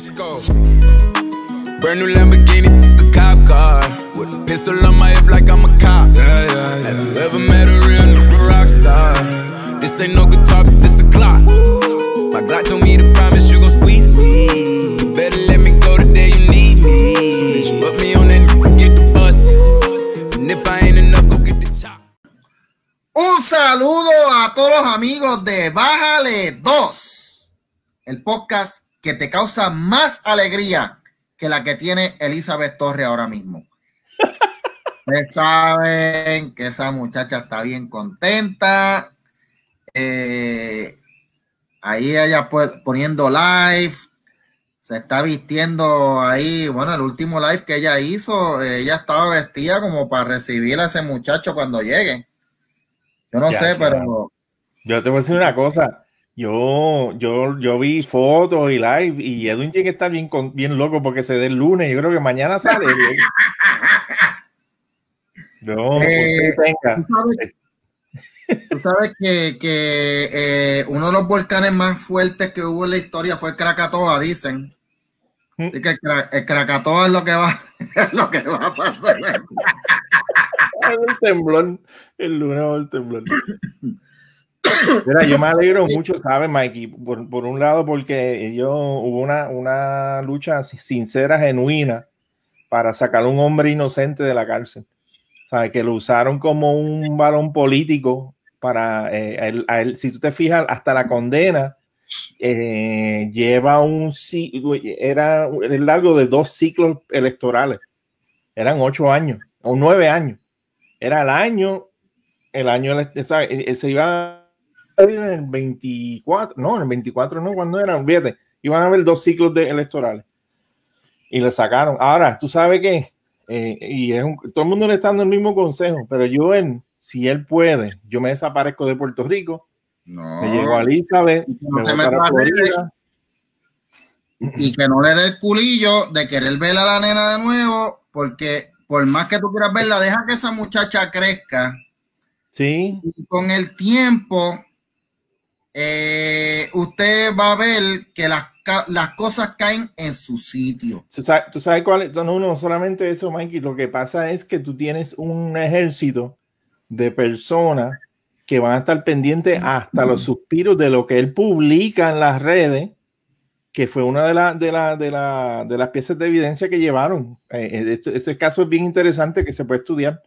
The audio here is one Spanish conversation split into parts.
Let's go. Brand new Lamborghini, a cop car. With a pistol on my hip like I'm a cop. Yeah, yeah, yeah. Have you ever met a real nigga rock star? This ain't no guitar, but this a clock. My God told me to promise you gon' squeeze me. You better let me go the day you need me. So bitch, put me on that get the bus. And if I ain't enough, go get the chop. Un saludo a todos los amigos de Bájale 2, el podcast que te causa más alegría que la que tiene Elizabeth Torre ahora mismo. Ustedes saben que esa muchacha está bien contenta. Eh, ahí ella poniendo live. Se está vistiendo ahí. Bueno, el último live que ella hizo, ella estaba vestida como para recibir a ese muchacho cuando llegue. Yo no Ya, sé, claro. pero Yo te voy a decir una cosa. Yo, yo, yo vi fotos y live y Edwin tiene que estar bien, con- bien loco porque se dé el lunes. Yo creo que mañana sale. No, Eh, venga. tú sabes, tú sabes que, que, eh, uno de los volcanes más fuertes que hubo en la historia fue el Krakatoa, dicen. Así que el, Kra- el Krakatoa es lo que va, es lo que va a pasar. el temblón. El lunes va el temblón. Mira, yo me alegro mucho, ¿sabes, Mikey? Por, por un lado, porque yo hubo una, una lucha sincera, genuina, para sacar a un hombre inocente de la cárcel. ¿Sabes? Que lo usaron como un balón político para eh, a él- a él- si tú te fijas, hasta la condena eh, lleva un era el largo de dos ciclos electorales. Eran ocho años o nueve años. Era el año, el año, ¿sabes? Eh, se iba en el 24, no, en el 24 no, cuando eran, fíjate, iban a haber dos ciclos de electorales y le sacaron. Ahora, tú sabes que, y es un- todo el mundo le está dando el mismo consejo, pero yo, en, si él puede, yo me desaparezco de Puerto Rico, No. me llego a Elizabeth, No me se a Florida. Y que no le dé el culillo de querer ver a la nena de nuevo, porque por más que tú quieras verla, deja que esa muchacha crezca. Sí, Y con el tiempo, eh, usted va a ver que las, las cosas caen en su sitio. ¿Tú sabes, tú sabes cuál es? No, solamente eso, Mikey. Lo que pasa es que tú tienes un ejército de personas que van a estar pendientes hasta los suspiros de lo que él publica en las redes, que fue una de, la- de, la- de, la- de las piezas de evidencia que llevaron. Eh, eh, este- ese caso es bien interesante que se puede estudiar.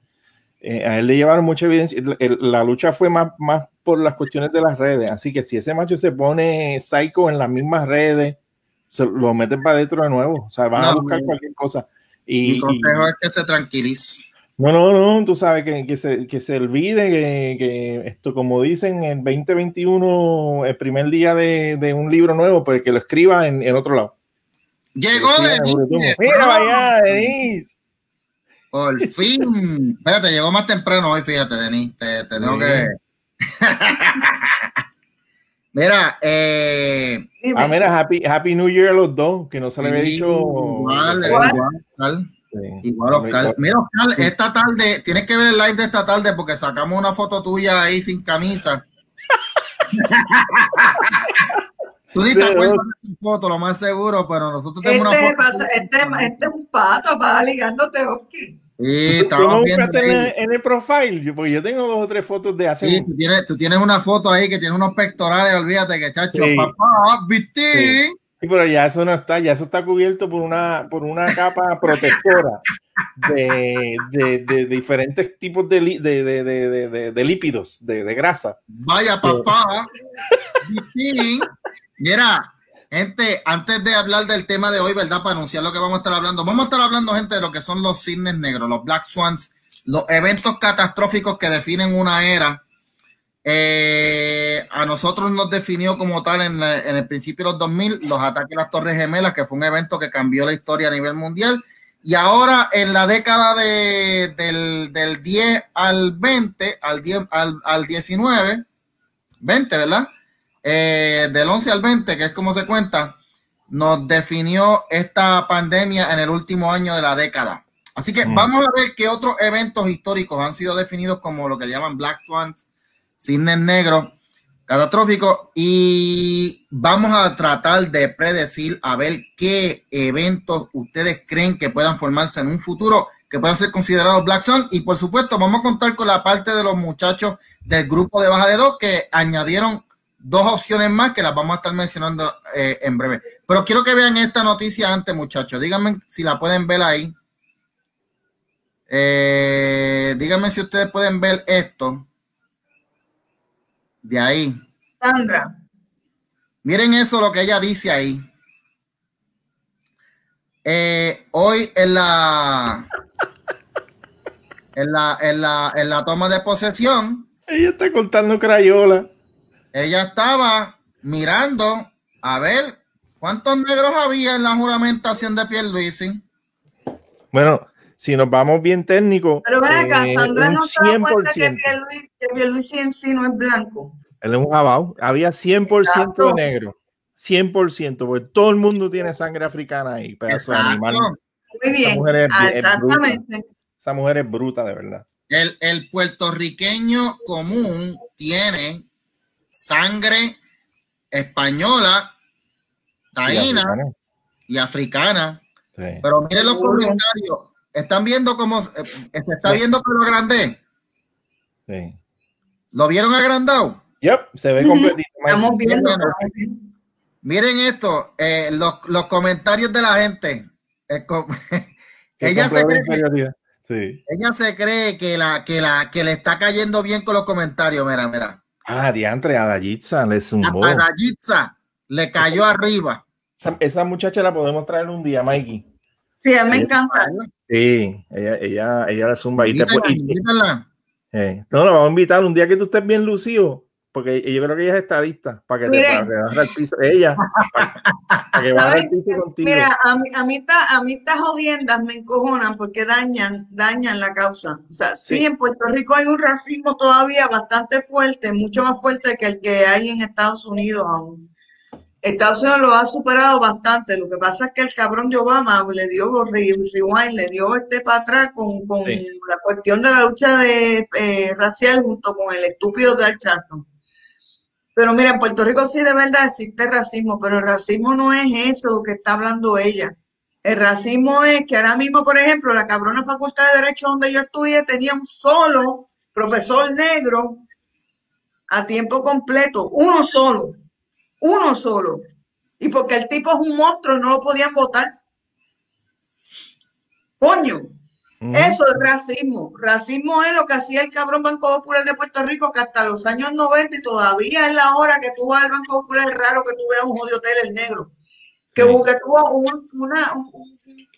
Eh, a él le llevaron mucha evidencia. La lucha fue más, más por las cuestiones de las redes. Así que si ese macho se pone psycho en las mismas redes, se lo meten para adentro de nuevo. O sea, van a No, buscar no. cualquier cosa. Mi Y, y- consejo es que se tranquilice. no, no, no, tú sabes que, que se, que se olvide que, que esto, como dicen, en 2021, el primer día de, de un libro nuevo, pues que lo escriba en, en otro lado. Llegó Denise. Mira, vaya, Denise. Por fin. Espérate, llegó más temprano hoy, fíjate, Denis. Te, te tengo que. Mira, eh, Ah, mira, happy, happy New Year a los dos, que no se le había dicho. igual, Igual. igual, Oscar. Sí. Igual, Oscar. Mira, Oscar, esta tarde, tienes que ver el live de esta tarde porque sacamos una foto tuya ahí sin camisa. Tú ni te acuerdas de esa foto, lo más seguro, pero nosotros tenemos Este, una foto. pasa- este, este es un pato para ligándote, Oski. Sí, ¿Tú estamos no viendo buscaste en, el- en el profile? Yo, porque yo tengo dos o tres fotos de hace. Sí, tú tienes, tú tienes una foto ahí que tiene unos pectorales, olvídate que chacho, Sí. papá, Vitín. Sí. Sí, pero ya eso no está, ya eso está cubierto por una, por una capa protectora de, de- de diferentes tipos de, li- de, de- de- de- de- de lípidos, de, de grasa. Vaya papá. Vitín. Mira, gente, antes de hablar del tema de hoy, ¿verdad? Para anunciar lo que vamos a estar hablando, vamos a estar hablando, gente, de lo que son los cisnes negros, los Black Swans, los eventos catastróficos que definen una era. Eh, a nosotros nos definió como tal en, el principio de los 2000 los ataques a las Torres Gemelas, que fue un evento que cambió la historia a nivel mundial. Y ahora en la década de, del, del 10 al 20, al, 10, al, al 19, 20, ¿verdad? Eh, del 11 al 20, que es como se cuenta, nos definió esta pandemia en el último año de la década. Así que Mm. vamos a ver qué otros eventos históricos han sido definidos como lo que llaman Black Swans, cisnes negros, catastrófico y vamos a tratar de predecir a ver qué eventos ustedes creen que puedan formarse en un futuro que puedan ser considerados Black Zone y por supuesto vamos a contar con la parte de los muchachos del grupo de Baja de Dos que añadieron dos opciones más que las vamos a estar mencionando eh, en breve. Pero quiero que vean esta noticia antes, muchachos. Díganme si la pueden ver ahí. Eh, díganme si ustedes pueden ver esto. De ahí. Sandra. Miren eso, lo que ella dice ahí. Eh, hoy en la, en la, en la, en la toma de posesión. Ella está contando crayola. Ella estaba mirando a ver cuántos negros había en la juramentación de Pierluisi. Bueno, si nos vamos bien técnicos. Pero ven acá, eh, Sandra no se da cuenta que Pierluisi, en sí no es blanco. Él es un jabao. Había 100% de negro. 100%, porque todo el mundo tiene sangre africana ahí, pedazo de animal. Muy bien, ah, exactamente. Esa mujer es bruta, de verdad. El, el puertorriqueño común tiene sangre española, taína y africana. Pero miren los comentarios. ¿Están viendo cómo eh, se está viendo lo grande? Sí. ¿Lo vieron agrandado? Yep, se ve completito. Estamos viendo. Miren esto, eh, los, los, comentarios de la gente. ella, se cree, sí. ella se cree que la, que la que le está cayendo bien con los comentarios. Mira, mira. Ah, diantre, a Dayitza le zumbó. A Dayitza le cayó arriba. Esa, muchacha la podemos traer un día, Mikey. Sí, a mí me encanta. Sí, ella, ella, ella la zumba. Y te, eh, no, la vamos a invitar un día que tú estés bien lucido porque yo creo que ella es estadista, para que te para el piso, ella, para, que baje piso contigo. Mira, a mí, a mí, a mí estas jodiendas me encojonan porque dañan, dañan la causa. O sea, sí. en Puerto Rico hay un racismo todavía bastante fuerte, mucho más fuerte que el que hay en Estados Unidos aún. Estados Unidos lo ha superado bastante. Lo que pasa es que el cabrón de Obama le dio rewind, le dio este para atrás con, con la cuestión de la lucha de, eh, racial junto con el estúpido de Al Charlton. Pero mira, en Puerto Rico sí de verdad existe racismo, pero el racismo no es eso que está hablando ella. El racismo es que ahora mismo, por ejemplo, la cabrona Facultad de Derecho donde yo estudié tenía un solo profesor negro a tiempo completo, uno solo, uno solo. Y porque el tipo es un monstruo, no lo podían votar. Coño, eso es racismo. Racismo es lo que hacía el cabrón Banco Popular de Puerto Rico, que hasta los años 90 y todavía es la hora que tú vas al Banco Popular, es raro que tú veas un jodido hotel el negro. Que, tuvo un,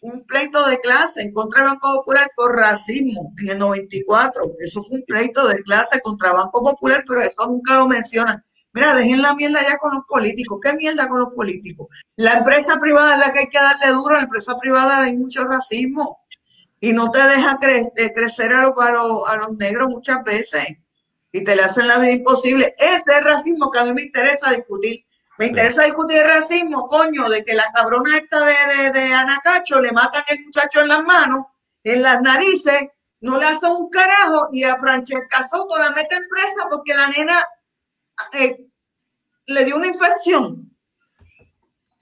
un, pleito de clase en contra del Banco Popular por racismo en el 94. Eso fue un pleito de clase contra el Banco Popular, pero eso nunca lo mencionan. Mira, dejen la mierda ya con los políticos. ¿Qué mierda con los políticos? La empresa privada es la que hay que darle duro. La empresa privada hay mucho racismo y no te deja crecer a, a, los negros muchas veces y te le hacen la vida imposible. Ese es el racismo que a mí me interesa discutir. Me interesa discutir el racismo, coño, de que la cabrona esta de, de, Anacacho le matan el muchacho en las manos, en las narices, no le hacen un carajo y a Francesca Soto la mete en presa porque la nena eh, le dio una infección.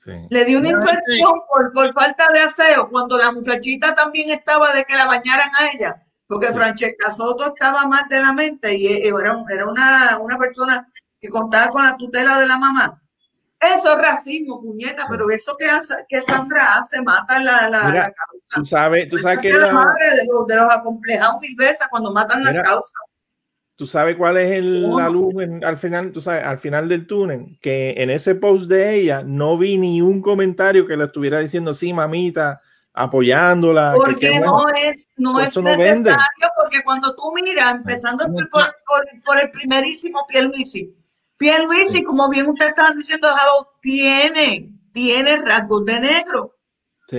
Le dio una infección por, falta de aseo, cuando la muchachita también estaba de que la bañaran a ella, porque Francesca Soto estaba mal de la mente y era, era una, una, persona que contaba con la tutela de la mamá. Eso es racismo, puñeta, pero eso que, hace, que Sandra hace mata la, la, causa. Tú sabes, tú sabes que la madre de los, de los acomplejados mil veces cuando matan la causa. ¿Tú sabes cuál es el, la luz al final? ¿Tú sabes? Al final del túnel, que en ese post de ella no vi ni un comentario que le estuviera diciendo, sí, mamita, apoyándola. Porque no es, no es necesario, porque cuando tú miras, empezando por, por, el primerísimo Pierluisi, Pierluisi, como bien ustedes estaban diciendo, tiene, tiene rasgos de negro.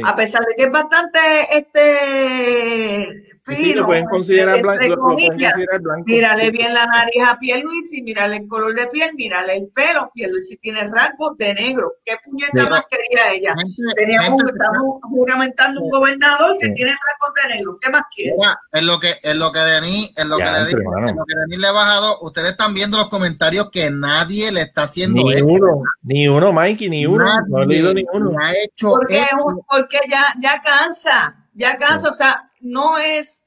A pesar de que es bastante este fino, sí, lo pueden considerar blanco, lo, lo pueden considerar blanco. Mírale bien la nariz a Pierluisi, mírale el color de piel, mírale el pelo. Pierluisi tiene rasgos de negro. ¿Qué puñeta más quería ella? gente- Teníamos, gente- estamos juramentando un gobernador que Sí. tiene rasgos de negro. ¿Qué más quiere? Mira, en lo que en lo que Denis, en lo Ya, que le entre, digo, mano. en lo que Denis le ha bajado, ustedes están viendo los comentarios que nadie le está haciendo Ni esto. uno, ni uno, Mikey, ni uno. No he leído ni uno. ha hecho Porque, porque ya, ya cansa, ya cansa, o sea, no es,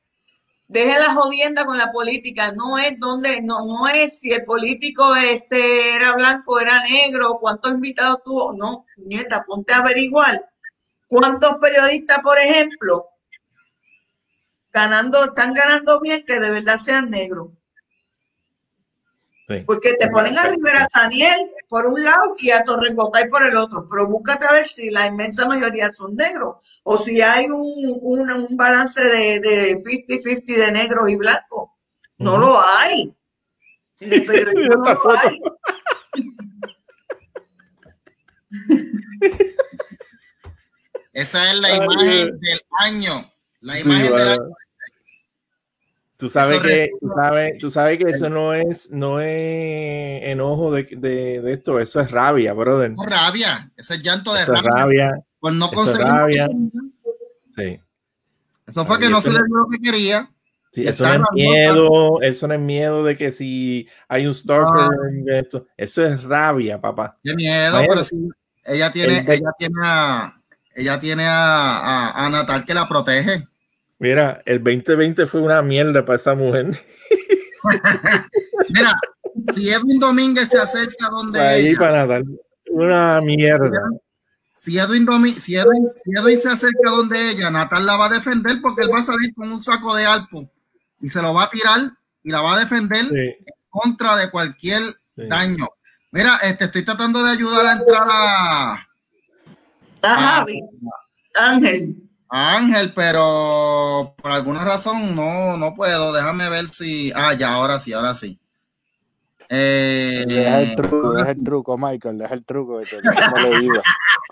deje la jodienda con la política, no es donde, no, no es si el político este era blanco, era negro, cuántos invitados tuvo, no, nieta, ponte a averiguar cuántos periodistas, por ejemplo, ganando, están ganando bien que de verdad sean negros. Sí. Porque te ponen a Rivera Saniel por un lado y a Torres Gotay por el otro, pero búscate a ver si la inmensa mayoría son negros o si hay un, un, un balance de, de 50-50 de negros y blancos. No lo hay. En el periodismo Mira no esta lo foto. hay. Esa es la Ay, imagen Dios. del año. La Sí, imagen del bueno. año. Tú sabes que, tú sabes, tú sabes que eso no es, no es enojo de, de, de esto, eso es rabia, brother. No, rabia. Ese es llanto de Eso rabia. rabia, no rabia. sí. Eso fue que no se no- le dio lo que quería. Sí, eso no es miedo, eso no es miedo de que si hay un stalker, esto, eso es rabia, papá. Qué miedo, pero sí. Ella tiene, el ella tiene a, ella tiene a, a- a Natal que la protege. Mira, el 2020 fue una mierda para esa mujer. Mira, si Edwin Domínguez se acerca donde Ahí ella, para Natal. Una mierda. si Edwin, Domi- si, Edwin, si Edwin se acerca donde ella, Natal la va a defender porque él va a salir con un saco de alpo y se lo va a tirar y la va a defender Sí, contra de cualquier sí. daño. Mira, este, estoy tratando de ayudar a entrar a, A. Javi, Ángel. Ángel, pero por alguna razón no, no puedo. Déjame ver si. Ah, ya, ahora sí, ahora sí. Eh, Deja el truco, deja el truco, Michael, deja el truco, que hemos leído.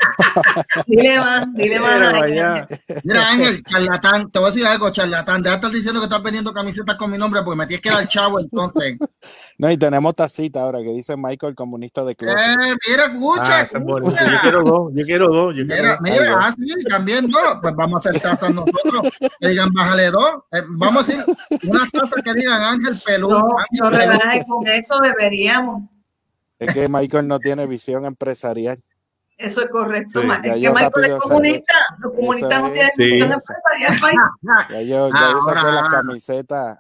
Dile más, dile más. Mira. Mira, Ángel, charlatán, te voy a decir algo, charlatán. Deja de estar diciendo que estás vendiendo camisetas con mi nombre porque me tienes que dar chavo entonces. No, y tenemos tacita ahora que dice Michael, comunista de closet. Eh, mira, escucha, Ah, escucha. Yo quiero dos, yo quiero dos. Yo quiero Mira, dos. mira, ah, sí, también dos. Pues vamos a hacer tazas nosotros. Que digan, bájale dos. Eh, vamos a decir unas tazas que digan Ángel Pelú. No, Ángel no con eso, deberíamos. Es que Michael no tiene visión empresarial. Eso es correcto. Sí, es que Michael es comunista. Los comunistas no es. tienen Sí. país. Ya yo, ya yo saqué Ahora, las camisetas.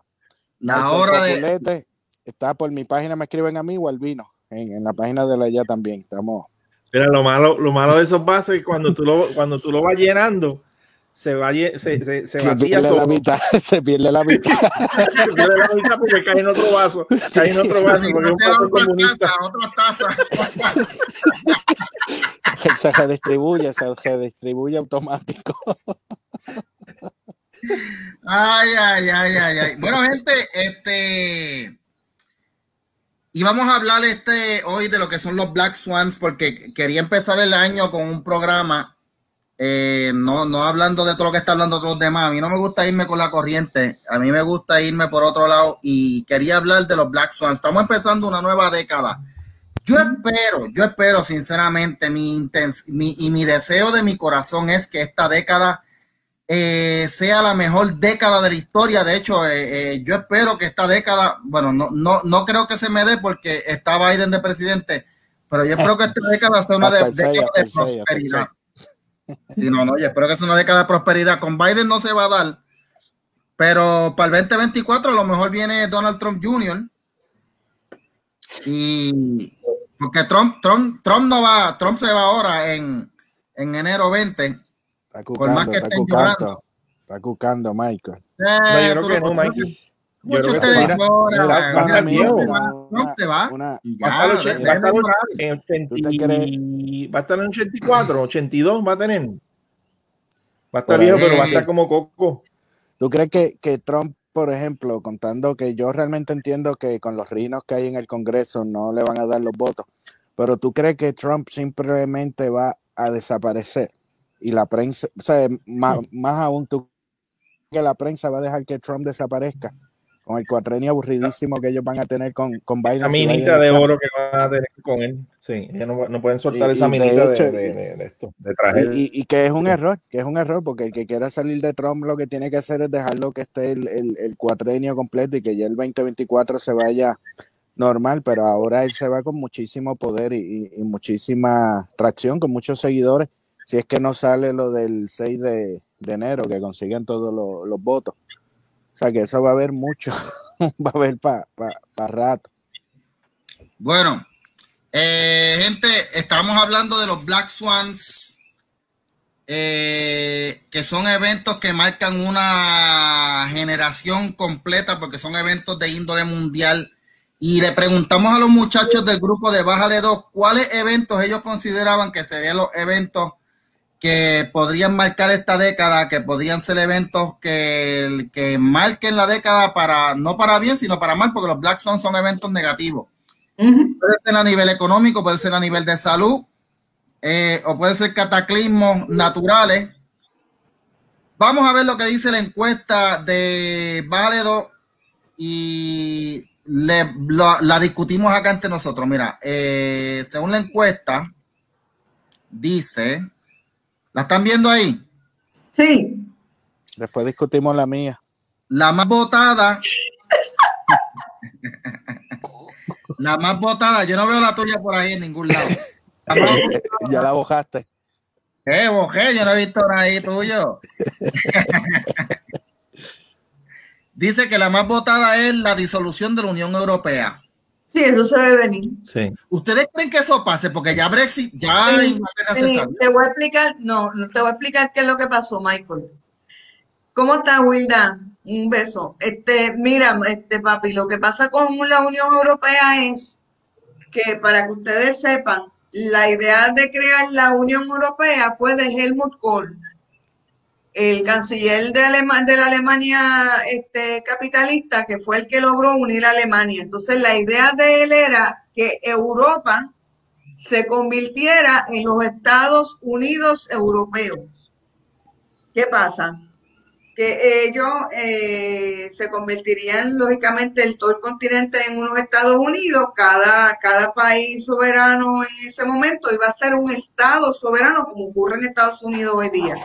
La Michael hora de. Está por mi página, me escriben a mí o al vino. En, en la página de la ya también. Estamos. Mira, lo malo, lo malo de esos vasos es que cuando tú lo, cuando tú lo vas llenando, se va se, se, se Se vacía pierde la mitad, se pierde la mitad. Se pierde la mitad porque cae en otro vaso. Cae en otro vaso porque es un vaso Otra comunista. taza, otra taza. se redistribuye, se redistribuye automático. Ay, ay, ay, ay, ay. Bueno, gente, este. Y vamos a hablar este hoy de lo que son los Black Swans, porque quería empezar el año con un programa, eh, no, no hablando de todo lo que está hablando los demás. A mí no me gusta irme con la corriente, a mí me gusta irme por otro lado y quería hablar de los Black Swans. Estamos empezando una nueva década. Yo espero, yo espero sinceramente, mi, intens mi y mi deseo de mi corazón es que esta década eh, sea la mejor década de la historia. De hecho, eh, eh, yo espero que esta década, bueno, no, no, no creo que se me dé porque está Biden de presidente, pero yo espero que esta década sea una de- década de prosperidad. Sí, no, no, yo espero que sea una década de prosperidad. Con Biden no se va a dar, pero para el 2024 a lo mejor viene Donald Trump Jr. Y porque Trump, Trump, Trump no va, Trump se va ahora en, en enero 20. Está cucando, está cucando. Está cucando, Michael. No, yo Eh, creo que no. Yo creo que mira, lloran, Mira, va. a mira, estar Trump viejo. se va, Una- Trump se va. una- y Va a estar ya, ochen- dejen va a estar de llorar. en ¿Tú te 80 va a estar en 84, 82 va a tener. Va a estar viejo, pero va a estar como coco. ¿Tú crees que, que Trump, por ejemplo, contando que yo realmente entiendo que con los rinos que hay en el Congreso no le van a dar los votos, pero tú crees que Trump simplemente va a desaparecer y la prensa, o sea, más, más aún tú que la prensa va a dejar que Trump desaparezca con el cuatrenio aburridísimo que ellos van a tener con, con Biden. Esa minita de oro que van a tener con él. Sí, ellos no, no pueden soltar Y- esa y minita de, hecho- de- de- de esto, de traje. Y, y- que es un error, que es un error, porque el que quiera salir de Trump lo que tiene que hacer es dejarlo que esté el, el, el cuatrenio completo y que ya el 2024 se vaya normal, pero ahora él se va con muchísimo poder y, y- y muchísima tracción, con muchos seguidores, si es que no sale lo del 6 de, de enero, que consiguen todos los, los votos. O sea que eso va a haber mucho, va a haber para rato. Bueno, eh, gente, estamos hablando de los Black Swans, eh, que son eventos que marcan una generación completa porque son eventos de índole mundial. Y le preguntamos a los muchachos del grupo de Bájale 2 cuáles eventos ellos consideraban que serían los eventos que podrían marcar esta década, que podrían ser eventos que, que marquen la década para, no para bien, sino para mal, porque los Black Swans son eventos negativos. Puede ser a nivel económico, puede ser a nivel de salud, eh, o puede ser cataclismos naturales. Vamos a ver lo que dice la encuesta de Váledo y le- la, la discutimos acá entre nosotros. Mira, eh, según la encuesta, dice, ¿la están viendo ahí? Sí. Después discutimos la mía. La más votada. la más votada. Yo no veo la tuya por ahí en ningún lado. La ya la bojaste. Eh, bojé, yo no he visto nada ahí tuyo. Dice que la más votada es la disolución de la Unión Europea. Sí, eso se ve venir. Sí. ¿Ustedes creen que eso pase? Porque ya Brexit, ya Sí, Sí, te voy a explicar, no, no te voy a explicar qué es lo que pasó, Michael. ¿Cómo estás, Wilda? Un beso. Este, mira, este papi, lo que pasa con la Unión Europea es que para que ustedes sepan, la idea de crear la Unión Europea fue de Helmut Kohl, el canciller de, Alema- de la Alemania este, capitalista, que fue el que logró unir a Alemania. Entonces, la idea de él era que Europa se convirtiera en los Estados Unidos europeos. ¿Qué pasa? Que ellos eh, se convertirían, lógicamente, el, todo el continente en unos Estados Unidos, cada, cada país soberano en ese momento iba a ser un Estado soberano, como ocurre en Estados Unidos hoy día.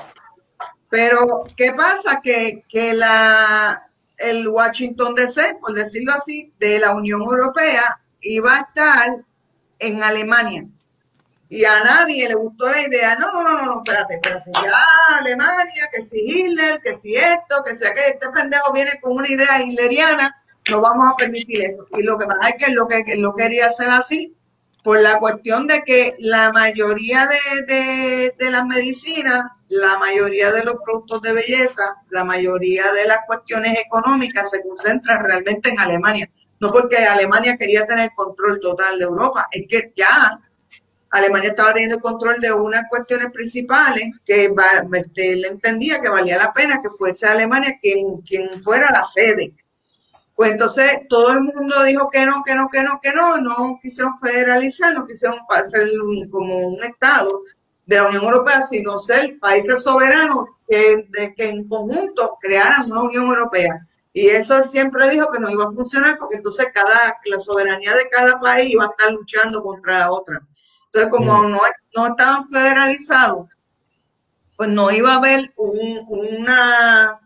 Pero, ¿qué pasa? Que, que la, el Washington DC, por decirlo así, de la Unión Europea, iba a estar en Alemania. Y a nadie le gustó la idea. No, no, no, no, no, espérate, espérate. Ya Alemania, que si Hitler, que si esto, que si aquello, este pendejo viene con una idea hitleriana, no vamos a permitir eso. Y lo que pasa es que lo que lo quería hacer así, por la cuestión de que la mayoría de, de, las medicinas, la mayoría de los productos de belleza, la mayoría de las cuestiones económicas se concentran realmente en Alemania. No porque Alemania quería tener control total de Europa, es que ya Alemania estaba teniendo control de unas cuestiones principales que va- este, él entendía que valía la pena que fuese Alemania quien, quien fuera la sede. Pues entonces todo el mundo dijo que no, que no, que no, que no, no quisieron federalizar, no quisieron hacer como un Estado de la Unión Europea, sino ser países soberanos que, de, que en conjunto crearan una Unión Europea. Y eso él siempre dijo que no iba a funcionar porque entonces cada, la soberanía de cada país iba a estar luchando contra la otra. Entonces, como no, no estaban federalizados, pues no iba a haber un, una,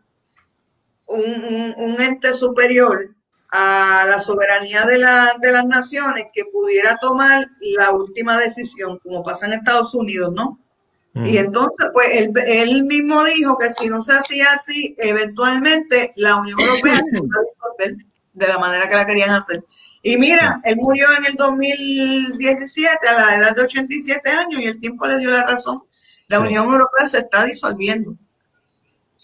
un, un- un ente superior a la soberanía de, la, de las naciones que pudiera tomar la última decisión, como pasa en Estados Unidos, ¿no? Y entonces, pues él, él mismo dijo que si no se hacía así, eventualmente la Unión Europea se iba a disolver de la manera que la querían hacer. Y mira, él murió en el 2017 a la edad de 87 años y el tiempo le dio la razón. La. Unión Europea se está disolviendo.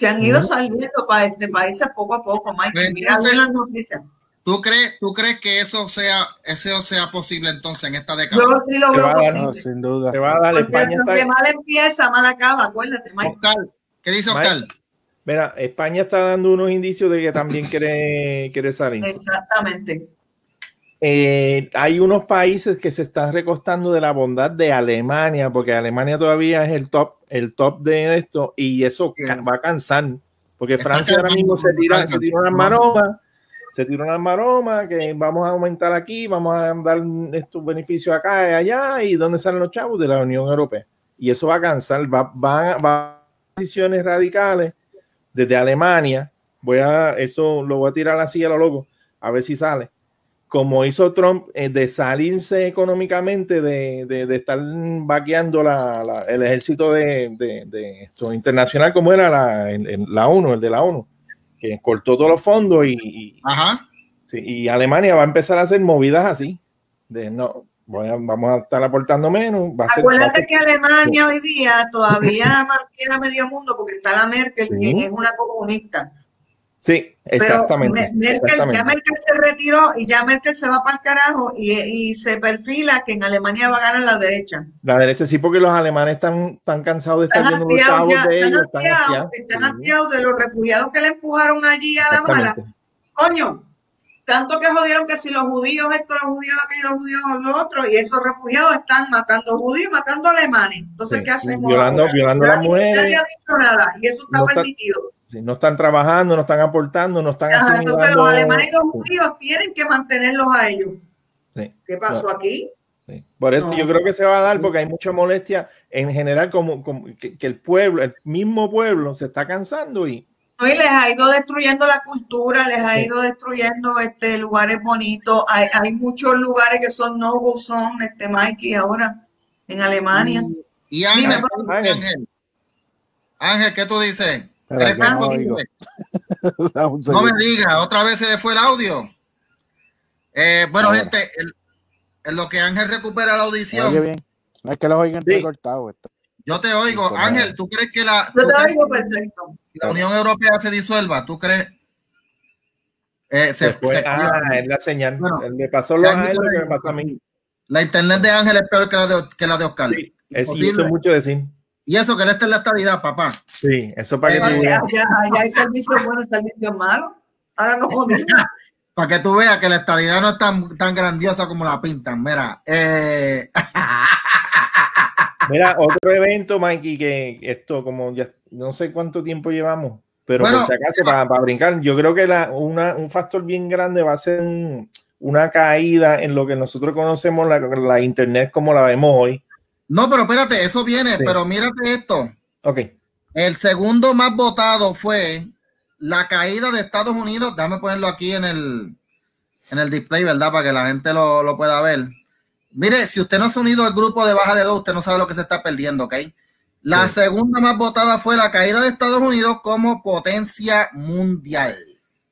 Se han ido saliendo pa- de países poco a poco, Michael. Pues, Mira, entonces- ve las noticias. ¿Tú crees, ¿Tú crees que eso sea, eso sea posible entonces en esta década? Yo sí lo Se veo va a dar, No, posible. sin duda. Se va a dar, Porque España lo que está, mal empieza, mal acaba, acuérdate, Michael. Oscar, ¿qué dice Mike. Oscar? mira, España está dando unos indicios de que también quiere, quiere salir. Exactamente. Eh, hay unos países que se están recostando de la bondad de Alemania, porque Alemania todavía es el top, el top de esto, y eso va a cansar, porque Francia ahora mismo se tira, se tira una maroma, se tira una maroma, que vamos a aumentar aquí, vamos a dar estos beneficios acá y allá, y dónde salen los chavos de la Unión Europea. Y eso va a cansar, va, va, va a decisiones radicales desde Alemania. Voy a, eso lo voy a tirar así a lo loco, a ver si sale como hizo Trump, eh, de salirse económicamente, de, de, estar vaqueando la, el ejército de, esto internacional, como era la, la ONU, el de la ONU, que cortó todos los fondos y, Ajá. y Alemania va a empezar a hacer movidas así, de no, vamos a estar aportando menos. Acuérdate que Alemania hoy día todavía mantiene a medio mundo porque está la Merkel, quien es una comunista. Sí, exactamente, Merkel, Ya Merkel se retiró y ya Merkel se va para el carajo y, se perfila que en Alemania va a ganar la derecha. La derecha sí, porque los alemanes están, tan cansados de estar viendo los chavos de ellos. Están hastiados de los refugiados que le empujaron allí a la mala. Coño, tanto que jodieron que si los judíos esto, los judíos aquello, los judíos lo otro, y esos refugiados están matando judíos, matando alemanes. Entonces, ¿qué hacemos? Violando, violando a las mujeres. Nadie ha dicho nada, y eso está permitido no están trabajando, no están aportando, no están haciendo Entonces los alemanes y los judíos tienen que mantenerlos a ellos. ¿Qué pasó aquí? Por eso yo creo que se va a dar porque hay mucha molestia en general como, que, el pueblo, el mismo pueblo se está cansando y... les ha ido destruyendo la cultura, les ha ido destruyendo este lugares bonitos. Hay, hay muchos lugares que son no go son, este Mikey, ahora en Alemania. Y Ángel, Ángel, Ángel, ¿qué tú dices? no, me diga, otra vez se le fue el audio. Eh, bueno, gente, en lo que Ángel recupera la audición. Oye bien. No es que lo oigan sí. cortado. Yo te oigo, Ángel, ¿tú crees que la, la Unión Europea se disuelva? ¿Tú crees? Eh, se, ah, es la señal. Bueno, le pasó lo a él, lo que me pasó a mí. La internet de Ángel es peor que la de, que la de Oscar. Sí, es, mucho decir. Y eso que él está en la estabilidad, papá. Sí, eso para que tú veas. Ya, hay servicios buenos, servicios malos. Ahora no Para que tú veas que la estabilidad no es tan, tan grandiosa como la pintan. Mira, eh... Mira, otro evento, Mikey, que esto, como ya no sé cuánto tiempo llevamos, pero por si acaso, para, para, brincar, yo creo que la, una, un factor bien grande va a ser una caída en lo que nosotros conocemos la, la Internet como la vemos hoy no, pero espérate, eso viene, pero mírate esto. Ok. El segundo más votado fue la caída de Estados Unidos. Déjame ponerlo aquí en el, en el display, ¿verdad? Para que la gente lo, pueda ver. Mire, si usted no se ha unido al grupo de Baja de Dos, usted no sabe lo que se está perdiendo, ¿ok? La segunda más votada fue la caída de Estados Unidos como potencia mundial.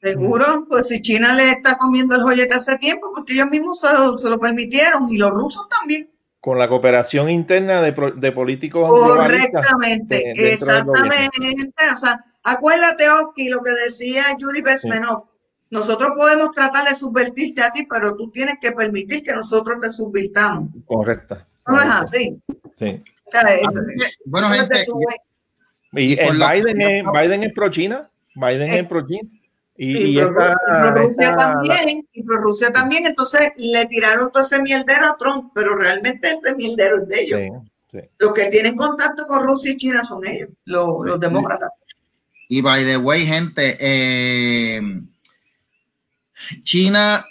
Seguro, pues si China le está comiendo el joyete hace tiempo, porque ellos mismos se lo permitieron y los rusos también con la cooperación interna de, de políticos. Correctamente, exactamente. O sea, acuérdate, Oski, lo que decía Yuri Besmenov. Nosotros podemos tratar de subvertirte a ti, pero tú tienes que permitir que nosotros te subvirtamos. Correcta. No es así. Sí. bueno, gente. Y, Biden, es, Biden es pro China. Biden es pro China. Y, y, Rusia también, y Rusia también, entonces le tiraron todo ese mierdero a Trump, pero realmente ese mierdero es de ellos. Los que tienen contacto con Rusia y China son ellos, los, demócratas. Y by the way, gente, eh, China,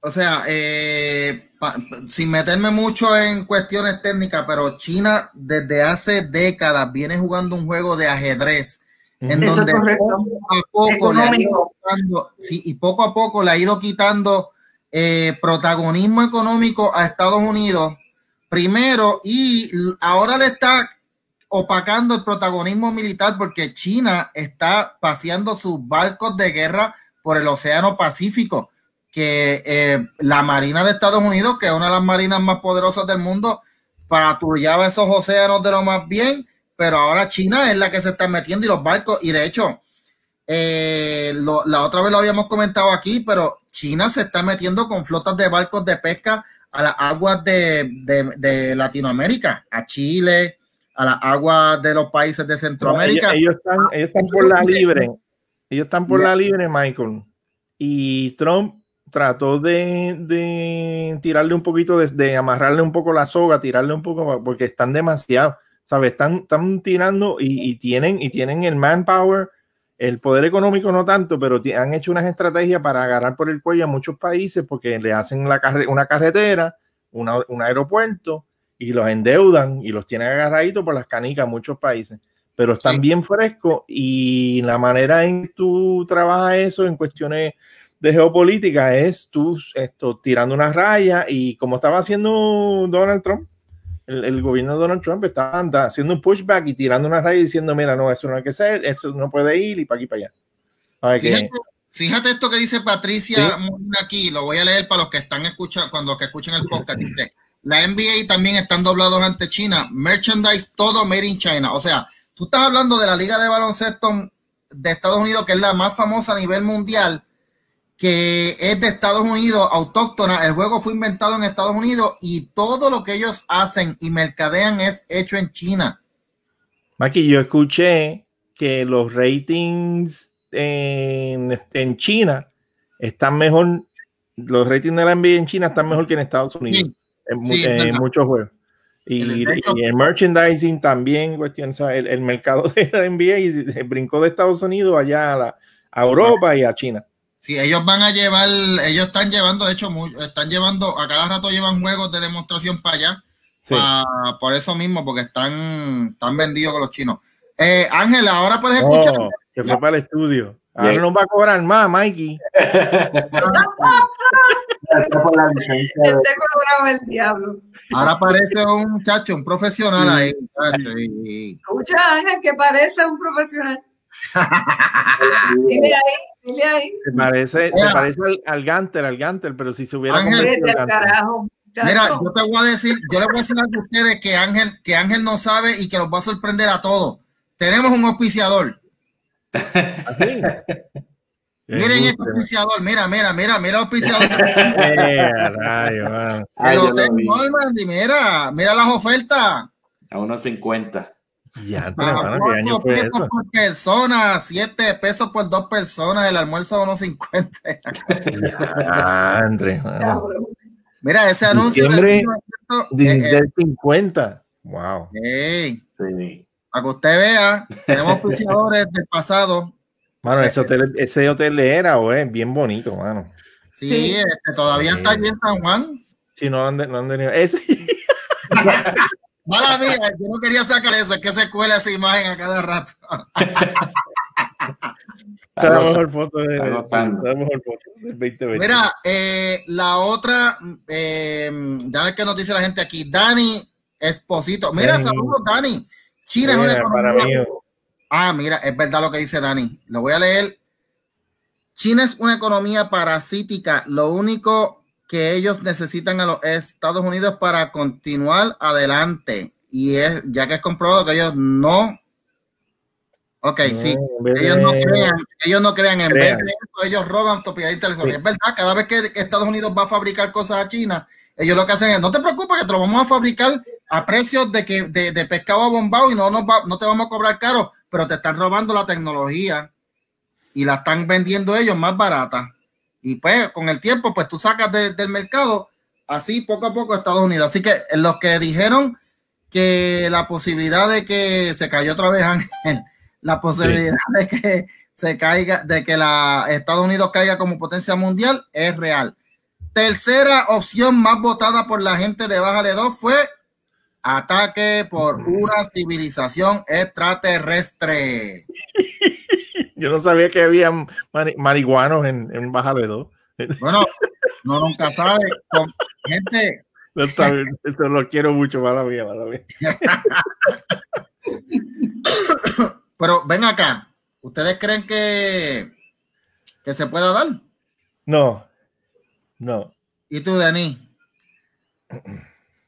o sea, eh, sin meterme mucho en cuestiones técnicas, pero China desde hace décadas viene jugando un juego de ajedrez en donde poco a poco le ha ido quitando, sí, y poco a poco le ha ido quitando eh, protagonismo económico a Estados Unidos primero y ahora le está opacando el protagonismo militar porque China está paseando sus barcos de guerra por el Océano Pacífico, que eh, la Marina de Estados Unidos, que es una de las marinas más poderosas del mundo, patrullaba esos océanos de lo más bien pero ahora China es la que se está metiendo y los barcos, y de hecho, eh, la otra vez lo habíamos comentado aquí, pero China se está metiendo con flotas de barcos de pesca a las aguas de, Latinoamérica, a Chile, a las aguas de los países de Centroamérica. ellos, están, ellos están por la libre, ellos están por la libre, Michael. Y Trump trató de, de tirarle un poquito, de, de, amarrarle un poco la soga, tirarle un poco, porque están demasiado, ¿sabes? Están, están tirando y, y tienen, y tienen el manpower, el poder económico no tanto, pero han hecho unas estrategias para agarrar por el cuello a muchos países porque le hacen la carre una carretera, una, un aeropuerto y los endeudan y los tienen agarraditos por las canicas en muchos países. Pero están sí. bien frescos y la manera en que tú trabajas eso en cuestiones de geopolítica es tú esto, tirando una raya y como estaba haciendo Donald Trump, el, el, gobierno de Donald Trump estaba haciendo un pushback y tirando una raya diciendo, mira, no, eso no hay que ser, eso no puede ir y para aquí para allá. Fíjate, fíjate, esto que dice Patricia ¿Sí? aquí, lo voy a leer para los que están escuchando, cuando que escuchen el podcast. Dice, la NBA también están doblados ante China, merchandise todo made in China. O sea, tú estás hablando de la liga de baloncesto de Estados Unidos, que es la más famosa a nivel mundial, que es de Estados Unidos, autóctona. El juego fue inventado en Estados Unidos y todo lo que ellos hacen y mercadean es hecho en China. Maki, yo escuché que los ratings en, en, China están mejor, los ratings de la NBA en China están mejor que en Estados Unidos, sí, en, sí, en muchos juegos. Y el, y el, merchandising también, cuestión, el, el, mercado de la NBA y brincó de Estados Unidos allá a, la, a Europa y a China. Sí, ellos van a llevar, ellos están llevando, de hecho, muy, están llevando, a cada rato llevan juegos de demostración para allá, sí. pa, por eso mismo, porque están, están vendidos con los chinos. Eh, Ángel, ahora puedes escuchar. Oh, se fue para el estudio. Ahora Bien. nos va a cobrar más, Mikey. el diablo. Ahora parece un muchacho, un profesional ahí, muchacho. Escucha, Ángel, que parece un profesional. Dile ahí, dile ahí. Se parece, se parece al, al Ganter, al Ganter, pero si se hubiera Ángel, carajo, Mira, yo te voy a decir, yo le voy a decir algo a ustedes que Ángel, que Ángel no sabe y que los va a sorprender a todos. Tenemos un auspiciador. ¿Así? Miren este auspiciador, mira, mira, mira, mira el auspiciador. rayo, el Hotel Normandy, mira, mira las ofertas. A unos 50. Ya, hermano, ¿qué año fue pesos eso? por persona, 7 pesos por dos personas, el almuerzo unos 50. Ya, André, bueno. Mira, ese anuncio Diciembre del, del, del 50. Wow. Hey, Sí. para que usted vea, tenemos auspiciadores del pasado. Mano, ese hotel, ese hotel era, o es bien bonito, mano. Sí, sí. Este, todavía Sí. está allí en San Juan. Si no, ande, no ande, ese, Mala mía, yo no quería sacar eso, es que se cuela esa imagen a cada rato. esa es la mejor foto de, del 2020. Mira, eh, la otra, eh, ya ver qué nos dice la gente aquí. Dani Esposito. Mira, Dani. saludos, Dani. China es una economía. mí, Ah, mira, es verdad lo que dice Dani. Lo voy a leer. China es una economía parasítica. Lo único que ellos necesitan a los Estados Unidos para continuar adelante. Y es, ya que es comprobado que ellos no. Ok, no, sí. Ellos no crean, ellos no crean. En Crean. vez de eso, ellos roban propiedad intelectual. Sí. Es verdad, cada vez que Estados Unidos va a fabricar cosas a China, ellos lo que hacen es, no te preocupes que te lo vamos a fabricar a precios de que de, de pescado bombado y no, nos va- no te vamos a cobrar caro, pero te están robando la tecnología y la están vendiendo ellos más barata. Y pues con el tiempo, pues tú sacas de- del mercado así poco a poco Estados Unidos. Así que los que dijeron que la posibilidad de que se cayó otra vez Ángel, la posibilidad de que se caiga, de que la Estados Unidos caiga como potencia mundial es real. Tercera opción más votada por la gente de Bájale 2 fue ataque por una civilización extraterrestre. Yo no sabía que había mari- marihuanos en, en Baja de Dos. Bueno, no nunca sabe. Con gente, No está bien, Eso lo quiero mucho, mala mía, mala mía. pero ven acá. ¿Ustedes creen que, que se pueda dar? No, no. ¿Y tú, Dani?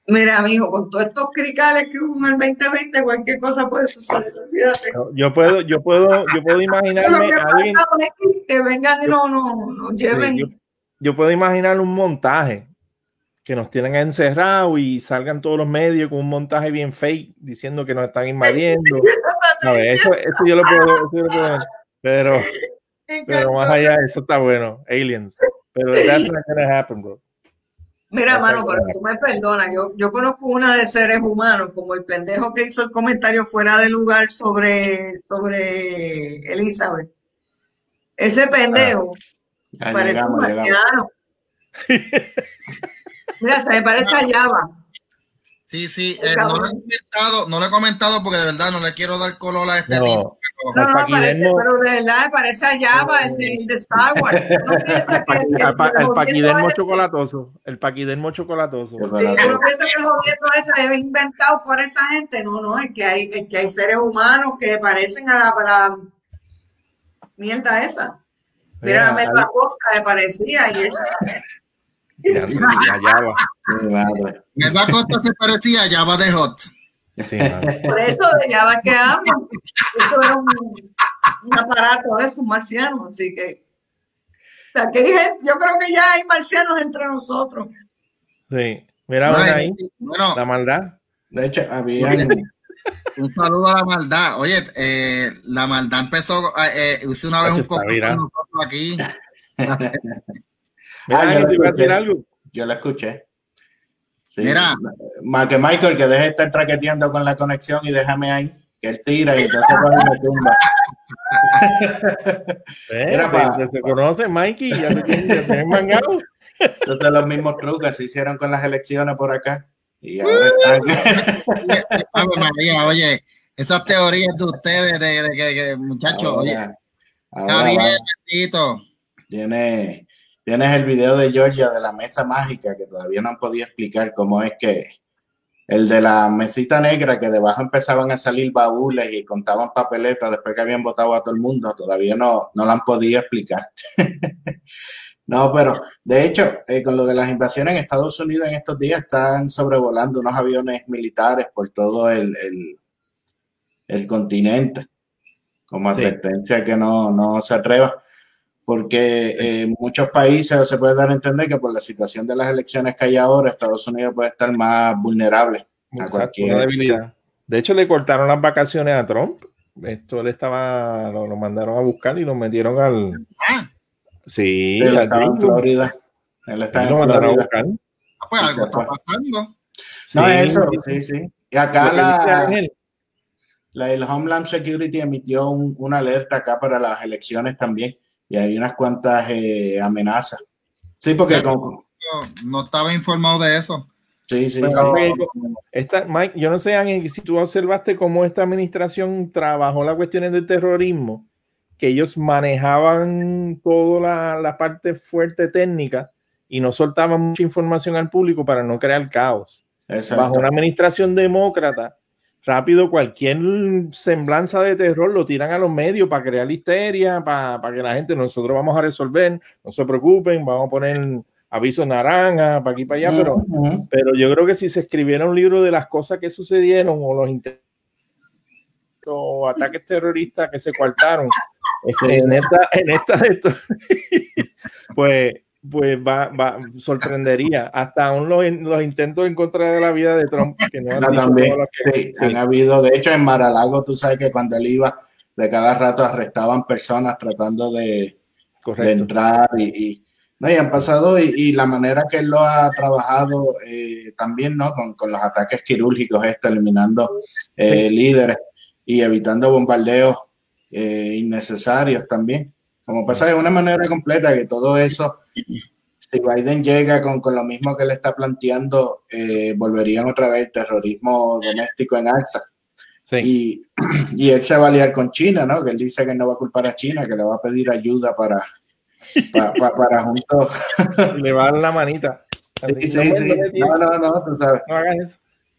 Mira, mijo, con todos estos cricales que hubo en el 2020, cualquier cosa puede suceder. Fíjate. Yo puedo, yo puedo, yo puedo imaginarme que a alguien, es que- vengan y no, no, nos lleven. Yo, yo puedo imaginar un montaje que nos tienen encerrados y salgan todos los medios con un montaje bien fake diciendo que nos están invadiendo. A ver, eso, eso yo lo puedo, eso yo lo puedo. Pero, pero más allá, eso está bueno. Aliens. Pero that's not gonna happen, bro. Mira, mano, pero tú me perdonas. Yo, yo conozco una de seres humanos, como el pendejo que hizo el comentario fuera de lugar sobre, sobre Elizabeth. Ese pendejo Ya parece un llegamos, llegamos. marciano. Mira, se me parece a Java. Sí, sí, eh, no, lo he comentado, no lo he comentado porque de verdad no le quiero dar color a este No. tipo. No, pero- no, parece, pero de verdad me parece a Java, el de, el de Star Wars. ¿No piensas que el, paquidermo chocolatoso. El paquidermo chocolatoso. Qué Sí, barato. ¿tú no piensas que el jodiendo ese es inventado por esa gente? No, no, es que hay, es que hay seres humanos que parecen a la, a la mierda esa. Mira, la Mira, Melba Costa me parecía y él, Ya, ya va. Qué bárbaro. Melba Costa se parecía a Java de Hot. Sí, por eso de Java que amo. Eso era un, un aparato de esos marcianos, así que. O sea, que hay gente- yo creo que ya hay marcianos entre nosotros. Sí. Mira, ven ahí. Bueno, La maldad. De hecho, habían, un saludo a la maldad. Oye, eh, la maldad empezó, eh, eh, hice una vez un poco con nosotros aquí. Mira, Ah, yo yo la escuché. Sí. Mira. Más que Michael, que deje de estar traqueteando con la conexión y déjame ahí, que él tira y entonces va y me tumba. Eh, Era te- pa- te- se conoce, Mikey, ya te tienen te mangado. Entonces los mismos trucos que se hicieron con las elecciones por acá. Y ahora están. María, oye, esas teorías de ustedes, de, de que, que, muchachos, oye, ahora, bendito. Tiene, tienes el video de Georgia de la mesa mágica que todavía no han podido explicar cómo es que el de la mesita negra que debajo empezaban a salir baúles y contaban papeletas después que habían votado a todo el mundo, todavía no, no lo han podido explicar. no, pero de hecho, eh, con lo de las invasiones en Estados Unidos en estos días están sobrevolando unos aviones militares por todo el, el, el continente, como Sí. advertencia que no, no se atreva porque eh, en muchos países se puede dar a entender que por la situación de las elecciones que hay ahora, Estados Unidos puede estar más vulnerable a Exacto, cualquier. una debilidad. De hecho, le cortaron las vacaciones a Trump. Esto le estaba, lo, lo mandaron a buscar y lo metieron al. Ah, Sí, Él al estaba en. Florida. Él está en lo mandaron a Florida. buscar. ah, pues algo está pasando. No, Sí, eso, sí, sí. Y acá la, la- el Homeland Security emitió un- una alerta acá para las elecciones también. Y hay unas cuantas eh, amenazas. Sí, porque no estaba informado de eso. sí, sí, Pero- sí. Esta, Mike, yo no sé, Ángel, si tú observaste cómo esta administración trabajó las cuestiones del terrorismo, que ellos manejaban toda la, la parte fuerte técnica y no soltaban mucha información al público para no crear caos. Exacto. Bajo una administración demócrata, rápido cualquier semblanza de terror lo tiran a los medios para crear histeria, para, para que la gente, nosotros vamos a resolver, no se preocupen, vamos a poner aviso naranja para aquí para allá, pero pero yo creo que si se escribiera un libro de las cosas que sucedieron o los intentos o ataques terroristas que se coartaron este, en esta, en esta de estos, pues, pues va, va, sorprendería. Hasta aún los, los intentos en contra de la vida de Trump, que no han No, dicho también, que- sí, sí. han habido, de hecho en Maralago tú sabes que cuando él iba, de cada rato arrestaban personas tratando de, de entrar y, y- no, y han pasado y, y la manera que él lo ha trabajado eh, también, ¿no? Con, con los ataques quirúrgicos, esto, eliminando eh, Sí. líderes y evitando bombardeos eh, innecesarios también. Como pasa de una manera completa que todo eso, si Biden llega con, con lo mismo que le está planteando, eh, volverían otra vez el terrorismo doméstico en alta. Sí. Y, y él se va a liar con China, ¿no? Que él dice que no va a culpar a China, que le va a pedir ayuda para, pa- pa- para juntos. Le va a dar la manita. Sí, sí, no, sí. No, no, no, tú sabes. no hagas eso.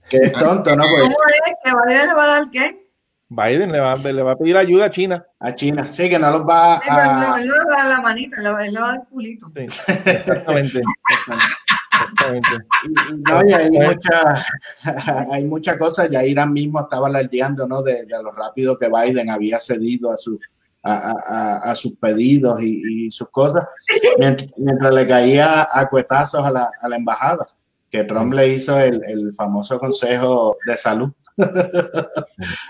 Que es tonto, ¿no? Pues ¿Cómo es que Biden le va a dar qué? Biden le va, le va a pedir ayuda a China. a China. Sí, que no los va Sí, pero él no, a. él no le va a dar la manita, él le va, él le va a dar el culito. Sí, exactamente. exactamente. y- y No, y hay mucha, hay mucha cosa. Ya Irán mismo estaba alardeando, ¿no? De, de lo rápido que Biden había cedido a su a, a- a- a sus pedidos y, y sus cosas, mientras, mientras le caía a cuetazos a la, a la embajada, que Trump le hizo el, el famoso consejo de salud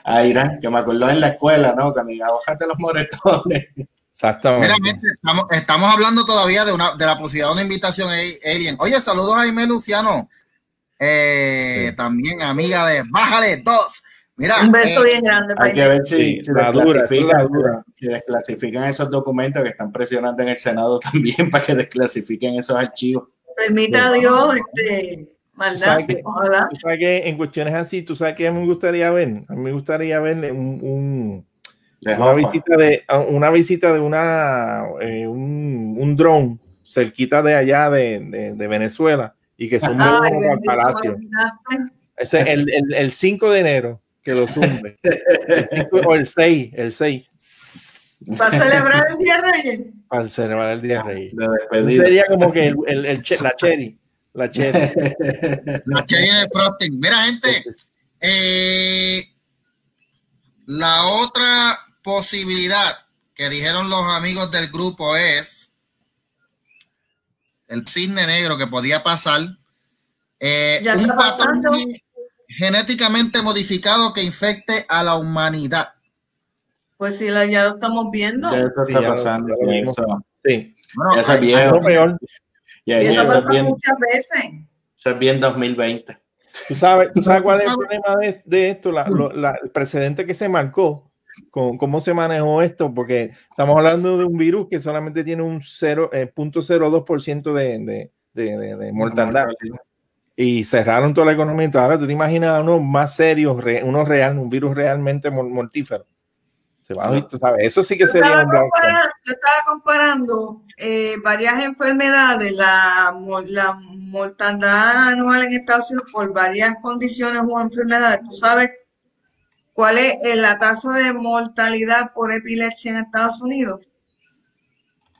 a Irán, que me acuerdo en la escuela, ¿no? Que me diga, bájate los moretones. Exactamente. Mira, gente, estamos, estamos hablando todavía de, una, de la posibilidad de una invitación a Alien. Oye, saludos a Jaime Luciano. Eh, Sí. También amiga de Bájale 2. Mira, Un beso eh, bien grande para Hay que ver si, Sí, si la dura, la si desclasifican esos documentos que están presionando en el Senado también para que desclasifiquen esos archivos. Permita a Dios, este, maldad. ¿Sabes? Ojalá. Que en cuestiones así, tú sabes que me gustaría ver, a mí me gustaría ver un, un- De una visita de una visita de una eh, un, un dron cerquita de allá de, de- de Venezuela y que son muy palacio. Ese el, el, el 5 de enero que lo zumbe. El 5 o el 6, el 6 Para celebrar el Día de Reyes. para celebrar el Día Reyes. Sería como que el, el- el che- la cherry, la cherry. la en el frosting. Mira, gente, eh, la otra posibilidad que dijeron los amigos del grupo es el cisne negro que podía pasar. eh, Ya un genéticamente modificado que infecte a la humanidad. Pues sí, la- ya lo estamos viendo. Ya eso Sí, está pasando. ya lo ya vimos. eso, Sí, Bueno, ya eso es hay- peor. Ya- Y eso eso bien, muchas veces. eso es bien 2020. ¿Tú sabes, tú sabes cuál es el problema de, de esto? La- lo- la- el precedente que se marcó, con cómo se manejó esto, porque estamos hablando de un virus que solamente tiene un 0, eh, 0.02% de, de, de, de, de mortandad y cerraron toda la economía. Entonces, ahora tú te imaginas uno más serios, re- uno real, un virus realmente mor- mortífero. Se va a tú sabes, eso sí que Yo sería estaba, un black yo estaba comparando eh, varias enfermedades, la, la mortandad anual en Estados Unidos por varias condiciones o enfermedades. ¿Tú sabes cuál es eh, la tasa de mortalidad por epilepsia en Estados Unidos?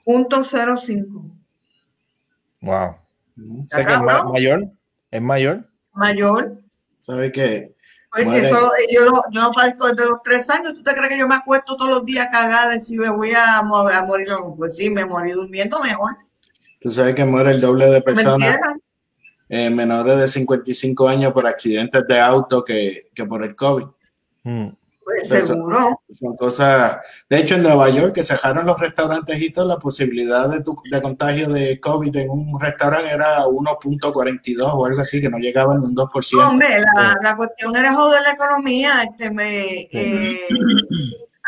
Punto 05. Wow. O Está sea que es mayor, es mayor. Mayor. ¿Sabes qué? Pues eso, eh, yo, lo- yo no padezco desde los tres años. ¿Tú te crees que yo me acuesto todos los días cagada de si me voy a, mo- a morir o no? Pues sí, me morí durmiendo mejor. Tú sabes que muere el doble de Me personas entierran. eh, menores de 55 años por accidentes de auto que, que por el COVID. Mm. Seguro. Son cosas. De hecho, en Nueva York, que cerraron los restaurantes y todo, la posibilidad de, tu- de contagio de COVID en un restaurante era 1.42 o algo así, que no llegaba ni un 2%. No, hombre, la, la cuestión era joder la economía, este me eh,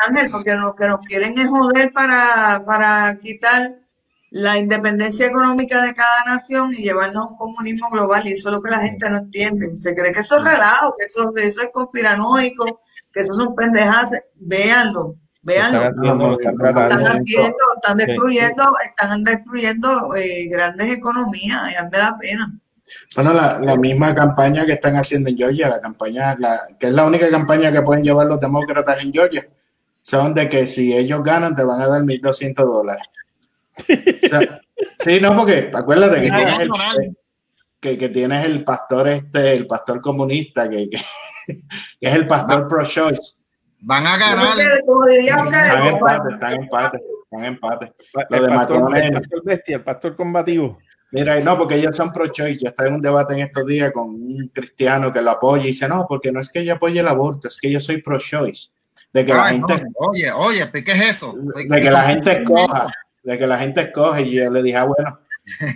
Ángel, porque lo que nos quieren es joder para, para quitar la independencia económica de cada nación y llevarnos a un comunismo global, y eso es lo que la gente no entiende. Se cree que eso es relajo, que eso, eso es conspiranoico, que eso son pendejadas. Véanlo, véanlo. Están haciendo, están haciendo, destruyendo, están destruyendo eh, grandes economías, y a mí me da pena. Bueno, la, la misma campaña que están haciendo en Georgia, la campaña, la, que es la única campaña que pueden llevar los demócratas en Georgia, son de que si ellos ganan te van a dar 1.200 dólares. O sea, sí, no, porque acuérdate que tienes, el, que, que tienes el pastor este, el pastor comunista, que, que, que es el pastor pro-choice. Van a ganar. que, como diría Están en empate, están en empate, están en empate. Lo El de pastor, Macron es- el pastor bestia, el pastor combativo. Mira, no, porque ellos son pro-choice. Yo estaba en un debate en estos días con un cristiano que lo apoya y dice, no, porque no es que yo apoye el aborto, es que yo soy pro-choice. De que la Ay, no, gente, oye, oye, ¿qué es eso? de que la gente escoja, de que la gente escoge. Y yo le dije, ah, bueno,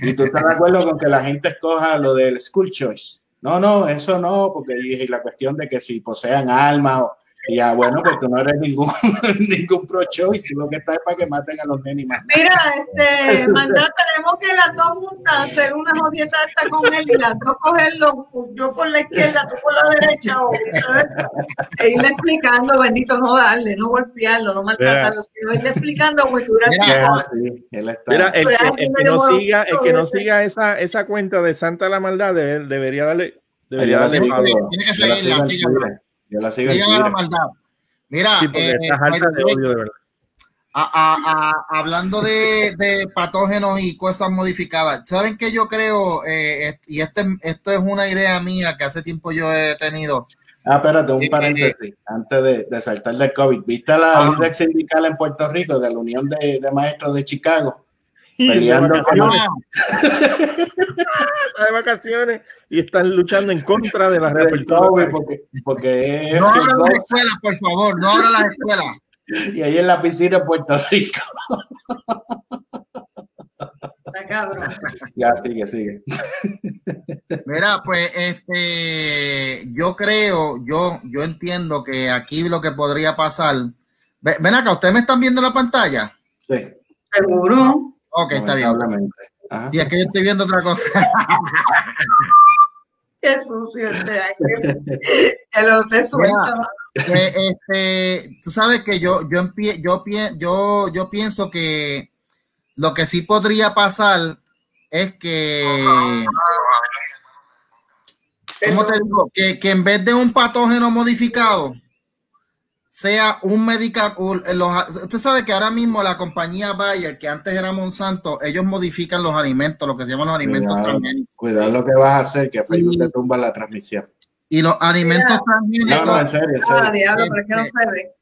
¿y tú estás de acuerdo con que la gente escoja lo del school choice? No, no, eso no, porque yo dije, la cuestión de que si posean armas o y ya, bueno, pues tú no eres ningún, ningún pro-choice, lo que está es para que maten a los nenes más. Mira, este, maldad, tenemos que las dos juntas hacer una jodieta esta con él y las dos cogerlo, yo por la izquierda, tú por la derecha, o. E irle explicando, bendito, no darle, no golpearlo, no maltratarlo, sino irle explicando como si tuviera Mira, el Pues, que, el que no siga, el que no siga esa, esa cuenta de Santa la Maldad debe- debería darle, debería darle. Tiene que seguirla, en yo la sigo en Sigan a la maldad. Mira, Sí, eh, estás de odio, de verdad. a- a- a- hablando de, de patógenos y cosas modificadas, ¿saben que yo creo? eh, es- y este, esto es una idea mía que hace tiempo yo he tenido. Ah, espérate, un Eh, paréntesis, antes de, de saltar del COVID. ¿Viste la Ajá. líder sindical en Puerto Rico de la Unión de, de Maestros de Chicago? Y de Peleando vacaciones, está de vacaciones y están luchando en contra de la reapertura. porque, porque no abran las escuelas, por favor, no abran las escuelas. Y ahí en la piscina de Puerto Rico. Está cabrón. Ya, sigue, sigue. Mira, pues este, yo creo, yo, yo entiendo que aquí lo que podría pasar. Ve- Ven acá, ¿ustedes me están viendo la pantalla? Sí, Seguro. Ok, está bien. Ajá. Y es que yo estoy viendo otra cosa. Qué sucio este te suelta. Pues, este, tú sabes que yo, yo, empie- yo, pie- yo, yo pienso que lo que sí podría pasar es que, ¿cómo te digo? Que, que en vez de un patógeno modificado, sea un medicamento. Usted sabe que ahora mismo la compañía Bayer, que antes era Monsanto, ellos modifican los alimentos, lo que se llaman los alimentos Cuidado, transgénicos. cuidado lo que vas a hacer, que Facebook Y- te tumba la transmisión. Y los alimentos transgénicos. No, no, en serio, en Ah, serio. diablo, pero es que no se ve.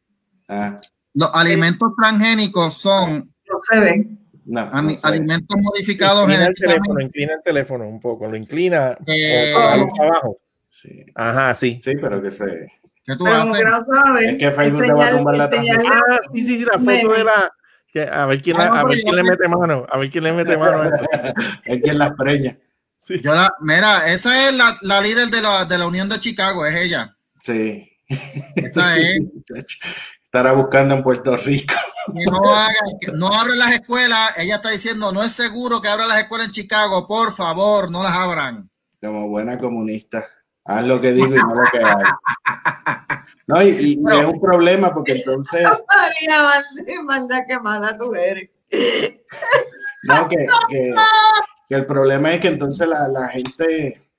Ah, Los alimentos transgénicos son No se ve. no, a- no sé. alimentos modificados Inclina el teléfono, inclina el teléfono un poco, lo inclina Eh, o- a luz abajo. Sí, Ajá, sí. sí, pero que se. ¿Qué tú haces? que no sabe. Es que Facebook te va a tumbar la enseñarle- Ah, sí, sí, sí, la foto de la. que- a ver quién, la- a ver quién le mete mano, a ver quién le mete mano. a. Es quien las preña. Sí. Yo la, mira, esa es la, la líder de la, de la Unión de Chicago, es ella. Sí. Esa es. Estará buscando en Puerto Rico. Que no hagan, que no abren las escuelas. Ella está diciendo, no es seguro que abran las escuelas en Chicago. Por favor, no las abran. Como buena comunista. Haz lo que digo y no lo que hago. No, y, y es un problema porque entonces, María, maldita, maldad, qué mala tú eres. no, que, que, que el problema es que entonces la, la gente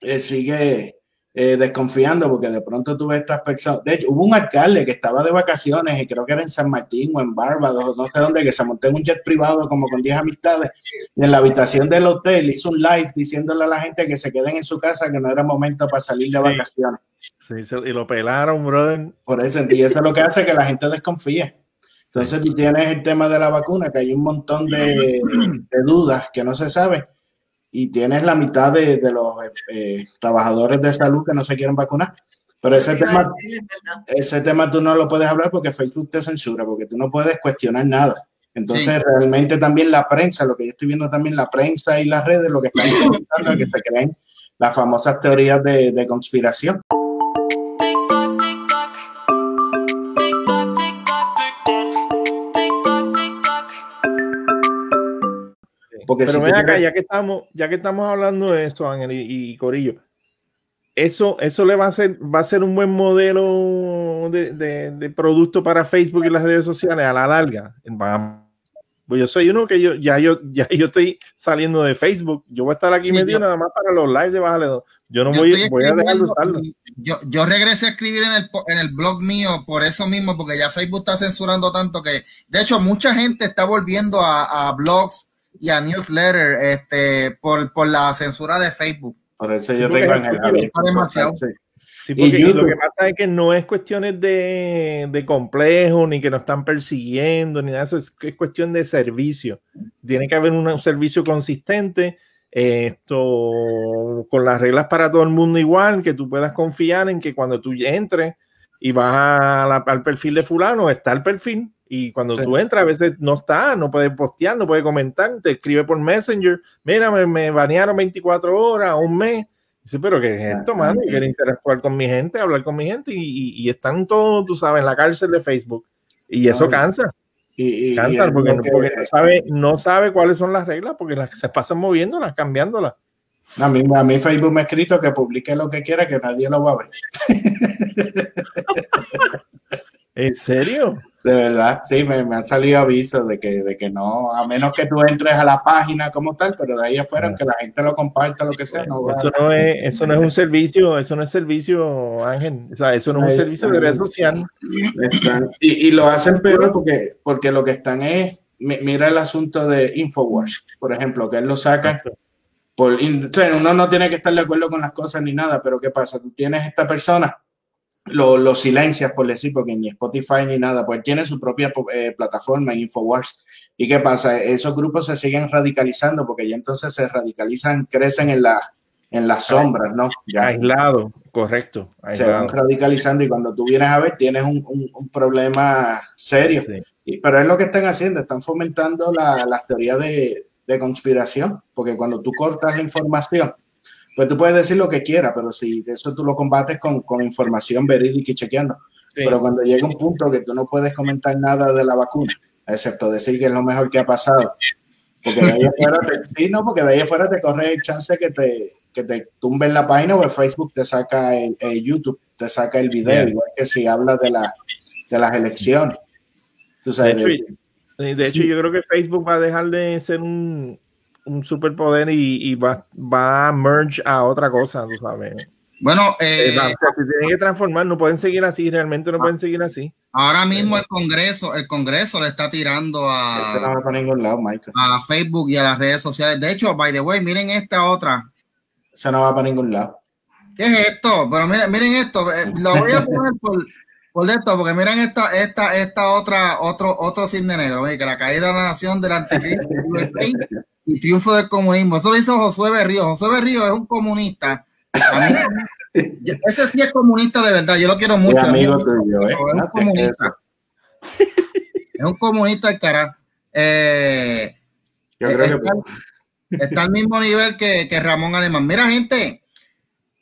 eh, sigue eh, desconfiando porque de pronto tú ves estas personas. De hecho, hubo un alcalde que estaba de vacaciones y creo que era en San Martín o en Barbados, no sé dónde, que se montó en un jet privado como con 10 amistades y en la habitación del hotel hizo un live diciéndole a la gente que se queden en su casa, que no era momento para salir de vacaciones. Sí, se- y lo pelaron, brother. Por eso, y eso es lo que hace que la gente desconfíe. Entonces tú tienes el tema de la vacuna, que hay un montón de, de dudas que no se sabe, y tienes la mitad de, de los eh, trabajadores de salud que no se quieren vacunar. Pero ese tema, ese tema tú no lo puedes hablar porque Facebook te censura, porque tú no puedes cuestionar nada. Entonces, realmente también la prensa, lo que yo estoy viendo también, la prensa y las redes, lo que están intentando es que se creen las famosas teorías de, de conspiración. Porque Pero si ven acá, ya que estamos, ya que estamos hablando de eso, Ángel y, y Corillo, eso, eso le va a ser, va a ser un buen modelo de, de- de producto para Facebook y las redes sociales a la larga. Pues yo soy uno que yo ya yo ya yo estoy saliendo de Facebook. Yo voy a estar aquí Sí, metido yo- nada más para los lives de Bájale dos. Yo no Yo voy, voy a dejar de usarlo. Yo, yo regresé a escribir en el, en el blog mío por eso mismo, porque ya Facebook está censurando tanto que, de hecho, mucha gente está volviendo a, a blogs y a newsletter este, por, por la censura de Facebook. Por eso Sí, yo porque tengo Ángel porque demasiado. Sí. Sí, Y porque lo que pasa es que no es cuestiones de, de complejo, ni que nos están persiguiendo, ni nada eso, es, cuestión de servicio. Tiene que haber un, un servicio consistente, eh, esto con las reglas para todo el mundo igual, que tú puedas confiar en que cuando tú entres y vas a la- al perfil de fulano, está el perfil, y cuando Sí. tú entras, a veces no está, no puedes postear, no puedes comentar, te escribe por Messenger, mira, me, me banearon 24 horas, un mes. Dice, pero ¿qué es esto, mano? Yo quiero interactuar con mi gente, hablar con mi gente y, y- y están todos, tú sabes, en la cárcel de Facebook. Y eso No, cansa, Y, cansa porque, que- porque no, sabe, no sabe cuáles son las reglas porque las se pasan moviéndolas, cambiándolas. a, mí, a mí Facebook me ha escrito que publique lo que quiera, que nadie lo va a ver. ¿En serio? De verdad, sí, me, me han salido avisos de que, de que no, a menos que tú entres a la página como tal, pero de ahí afuera, Ah. que la gente lo comparta, lo que sea, no Eso no es, eso no es un servicio, eso no es servicio, Ángel. O sea, eso no es un Ahí- servicio de red social. Están- y, y lo hacen peor porque, porque lo que están es, mi- mira el asunto de Infowatch, por ejemplo, que él lo saca por, uno no tiene que estar de acuerdo con las cosas ni nada, pero ¿qué pasa? Tú tienes esta persona, lo, lo silencias por decir, porque ni Spotify ni nada, pues tiene su propia eh, plataforma, Infowars. ¿Y qué pasa? Esos grupos se siguen radicalizando porque ya entonces se radicalizan, crecen en, la, en las sombras, ¿no? Ya. Aislado, Correcto. se aislado. van radicalizando y cuando tú vienes a ver tienes un, un- un problema serio. Sí. Y- pero es lo que están haciendo, están fomentando la- las teorías de, de conspiración, porque cuando tú cortas la información, pues tú puedes decir lo que quieras, pero si eso tú lo combates con, con información verídica y chequeando. Sí. Pero cuando llega un punto que tú no puedes comentar nada de la vacuna, excepto decir que es lo mejor que ha pasado, porque de ahí afuera te, sí, no, porque de ahí afuera te corre el chance que te, que te tumben la página o el Facebook te saca el, el YouTube, te saca el video, igual que si hablas de, la, de las elecciones. Tú De sabes, hecho, de- Sí, De hecho, yo creo que Facebook va a dejar de ser un, un superpoder y, y va, va a merge a otra cosa, tú sabes. Bueno, Eh, eh, se tienen que transformar, no pueden seguir así, realmente no pueden seguir así. ahora mismo el Congreso, el Congreso le está tirando este no a, va ningún lado, a Facebook y a las redes sociales. De hecho, by the way, miren esta otra. Eso no va para ningún lado. ¿Qué es esto? Pero miren, miren esto. eh, Lo voy a poner por, por esto, porque miren esta, esta, esta otra, otro, otro cisne negro. Que la caída de la nación del anticristo y triunfo del comunismo. Eso lo hizo Josué Berrío. Josué Berrío es un comunista. A mí- yo- ese sí es comunista de verdad. Yo lo quiero Es mucho. amigo tuyo, ¿eh? Es un comunista. Es un comunista el cara. Eh, Yo creo que está, está al mismo nivel que, que Ramón Alemán. Mira, gente,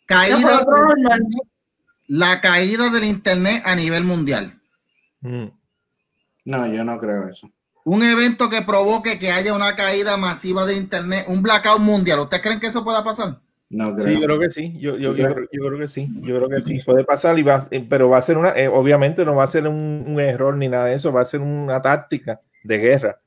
caída. La caída del internet a nivel mundial. Mm. no, yo no creo eso. Un evento que provoque que haya una caída masiva de internet, un blackout mundial. ¿Ustedes creen que eso pueda pasar? No Sí, creo. yo creo que sí. Yo, yo, ¿Tú yo, creo, yo creo que sí. Yo creo que sí. Puede pasar, y va, eh, pero va a ser una, eh, obviamente no va a ser un, un error ni nada de eso, va a ser una táctica de guerra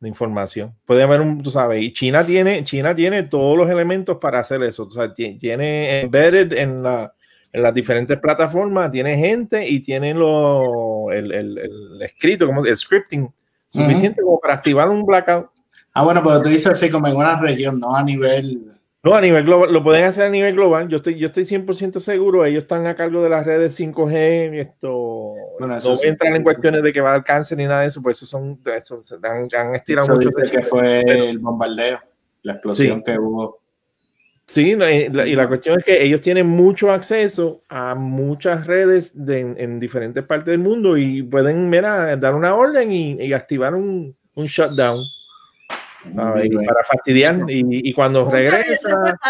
de información. Puede haber un, tú sabes, y China tiene, China tiene todos los elementos para hacer eso. O sea, ti- tiene embedded en, la, en las diferentes plataformas, tiene gente y tiene lo, el, el, el escrito, como el scripting, suficiente como para activar un blackout. Ah, bueno, pero tú dices así como en una región, no a nivel. No, a nivel global, lo pueden hacer a nivel global. Yo estoy, yo estoy 100% seguro. Ellos están a cargo de las redes 5G y esto. Bueno, no sí. a entrar en cuestiones de que va a dar cáncer ni nada de eso, pues eso son, eso, se han, han estirado Eso mucho. que fue el bombardeo, la explosión Sí. que hubo. Sí, no, y la, y la cuestión es que ellos tienen mucho acceso a muchas redes de, en, en diferentes partes del mundo y pueden, mira, dar una orden y, y activar un, un shutdown. ¿sabes? Para fastidiar. Y, y cuando regresa.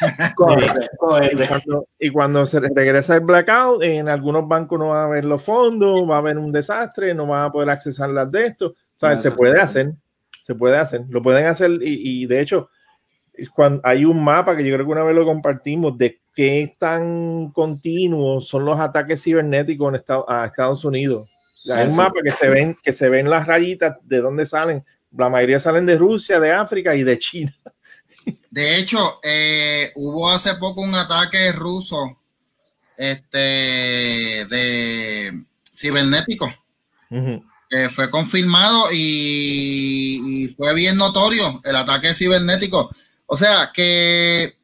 Y cuando, y cuando se regresa el blackout, en algunos bancos no va a haber los fondos, va a haber un desastre, no van a poder accesar las de esto. O sea, No, se puede hacer, se puede hacer, lo pueden hacer y, y de hecho, cuando hay un mapa que yo creo que una vez lo compartimos de qué tan continuos son los ataques cibernéticos en Estados, a Estados Unidos. Hay un mapa que se ven, que se ven las rayitas de dónde salen. La mayoría salen de Rusia, de África y de China. De hecho, eh, hubo hace poco un ataque ruso este, de cibernético que fue confirmado y, y fue bien notorio el ataque cibernético. O sea que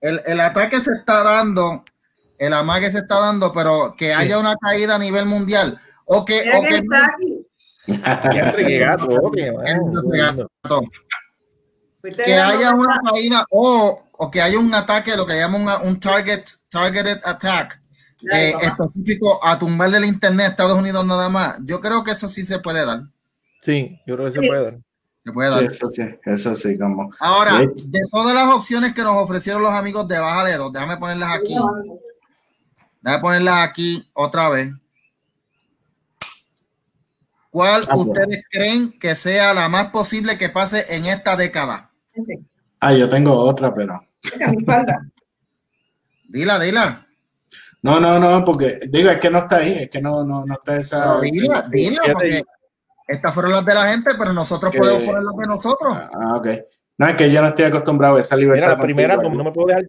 el, el ataque se está dando, el amague se está dando, pero que haya una caída a nivel mundial. O que, o que que la haya una caída o, o que haya un ataque, lo que llaman una- un target, targeted attack, eh, específico a tumbarle el internet a Estados Unidos nada más. Yo creo que eso sí se puede dar. Sí, yo creo que se Sí. puede dar. Se puede Sí, dar. eso sí, eso sí, como. Ahora, Sí. de todas las opciones que nos ofrecieron los amigos de Bájale dos, déjame ponerlas aquí. Déjame ponerlas aquí otra vez. ¿Cuál Ah, ustedes creen que sea la más posible que pase en esta década? Ah, yo tengo otra, pero. Mira, mi falda. Dila, dila. No, no, no, porque digo, es que no está ahí, es que no, no, no está esa. Pero dila, dila, porque estas fueron las de la gente, pero nosotros Que- podemos poner las de nosotros. Ah, ok. No, es que yo no estoy acostumbrado a esa libertad. Mira, la primera, contigo. como no me puedo dejar.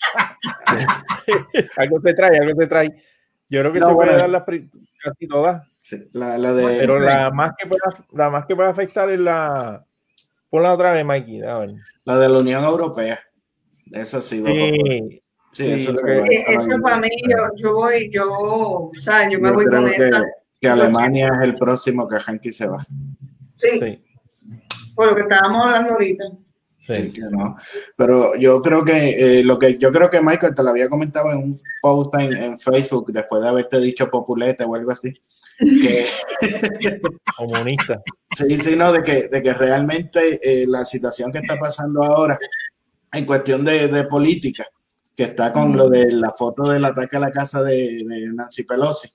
algo se trae, algo se trae. Yo creo que No, se puede bueno. dar las casi todas, Sí, la, la de. pero la más que pueda, la más que pueda afectar es la. Ponla otra vez, Mikey. A ver. La de la Unión Europea. Eso sí. Sí, Sí, sí, eso, es lo que- Eh, Eso para mí, yo, yo voy, yo, o sea, yo me Yo voy con que, esa. Que Alemania es el próximo que Hanky se va. Sí, sí. por lo que estábamos hablando ahorita. Sí. Sí, que no. Pero yo creo que eh, lo que yo creo que Michael te lo había comentado en un post en, en Facebook después de haberte dicho populete o algo así. Que, Comunista. sí, sí, no, de que, de que realmente eh, la situación que está pasando ahora en cuestión de, de política, que está con lo de la foto del ataque a la casa de, de Nancy Pelosi,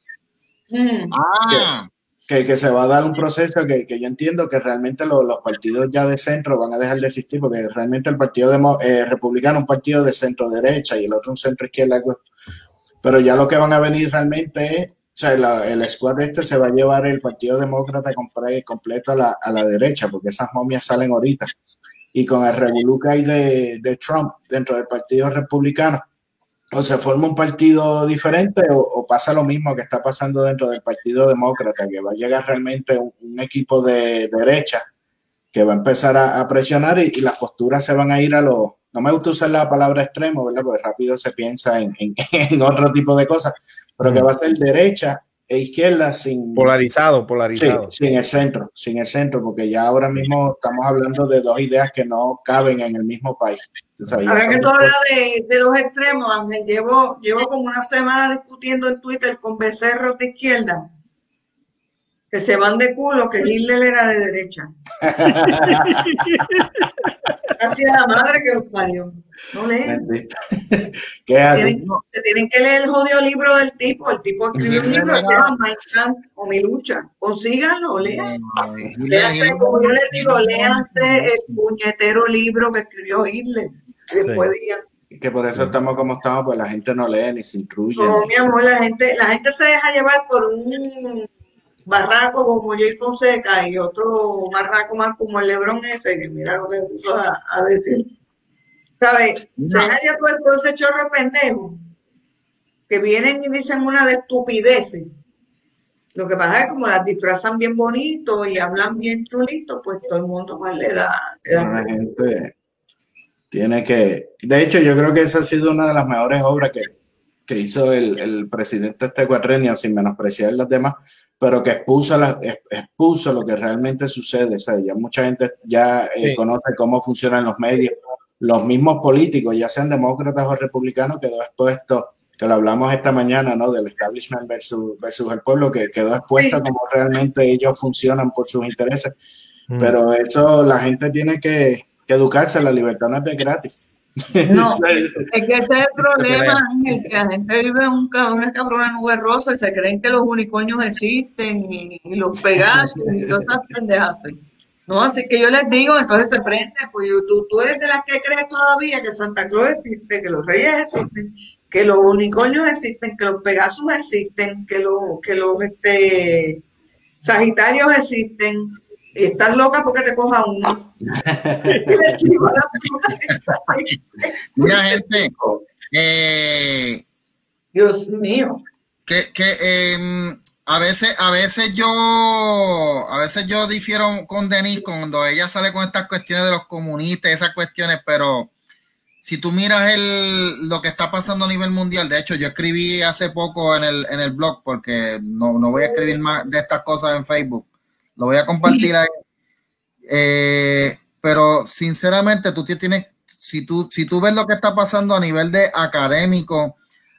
Mm. Ah, que, que se va a dar un proceso que, que yo entiendo que realmente lo- los partidos ya de centro van a dejar de existir, porque realmente el partido demo- eh, republicano es un partido de centro derecha y el otro un centro izquierda. algo- Pero ya lo que van a venir realmente es, o sea, la- el squad este se va a llevar el partido demócrata completo a la, a la derecha, porque esas momias salen ahorita. Y con el revolú que hay de, de Trump dentro del partido republicano, o se forma un partido diferente o, o pasa lo mismo que está pasando dentro del Partido Demócrata, que va a llegar realmente un, un equipo de derecha que va a empezar a, a presionar y, y las posturas se van a ir a los... No me gusta usar la palabra extremo, ¿verdad? Porque rápido se piensa en, en- en otro tipo de cosas, pero que va a ser derecha e izquierda sin, Polarizado, Sí, polarizado. sin el centro, sin el centro, porque ya ahora mismo estamos hablando de dos ideas que no caben en el mismo país. Ya Ahora que tú hablas de, de los extremos, Ángel, llevo, llevo como una semana discutiendo en Twitter con becerros de izquierda que se van de culo que Hitler era de derecha. Hacia la madre que los parió. No leen. ¿Qué hace? Tienen- se tienen que leer el jodido libro del tipo. El tipo escribió un libro que se llama My Camp o Mi Lucha. Consíganlo, lean. Léanse, como yo les digo, léanse el puñetero libro que escribió Hitler. que Después digan, Que por eso estamos como estamos, pues la gente no lee ni se instruye. No, mi amor, la gente, la gente se deja llevar por un barraco como Jay Fonseca y otro barraco más como el Lebron ese, que mira lo que puso a, a decir. ¿Sabes? Se deja llevar por, por ese chorro pendejo que vienen y dicen una de estupideces. Lo que pasa es que como las disfrazan bien bonito y hablan bien chulito, pues todo el mundo pues, le da, le da La gente tiene que. De hecho, yo creo que esa ha sido una de las mejores obras que, que hizo el, el presidente este cuatrenio, sin menospreciar las demás, pero que expuso, la- ex- expuso lo que realmente sucede. O sea, ya mucha gente ya eh, Sí. conoce cómo funcionan los medios. Los mismos políticos, ya sean demócratas o republicanos, quedó expuesto, que lo hablamos esta mañana, ¿no? Del establishment versus, versus el pueblo, que quedó expuesto Sí. cómo realmente ellos funcionan por sus intereses. Mm. Pero eso la gente tiene que, que educarse, la libertad no es de gratis. No, es que ese es el problema, Ángel, que la gente vive en un, una cabrona nube rosa y se creen que los unicornios existen y, y los pegasos y todas esas pendejas. No, así que yo les digo, entonces se prende, pues tú, tú eres de las que crees todavía que Santa Claus existe, que los reyes existen, que los unicornios existen, que los pegasos existen, que los, que los este, sagitarios existen, estás loca porque te coja uno. Mira, gente, eh, Dios mío. que, que em, a veces, a veces yo, a veces yo difiero con Denise cuando ella sale con estas cuestiones de los comunistas, esas cuestiones, pero si tú miras el, lo que está pasando a nivel mundial, de hecho, yo escribí hace poco en el, en el blog, porque no, no voy a escribir más de estas cosas en Facebook, lo voy a compartir ahí. Eh, pero sinceramente, tú tienes, si tú, si tú ves lo que está pasando a nivel de académico,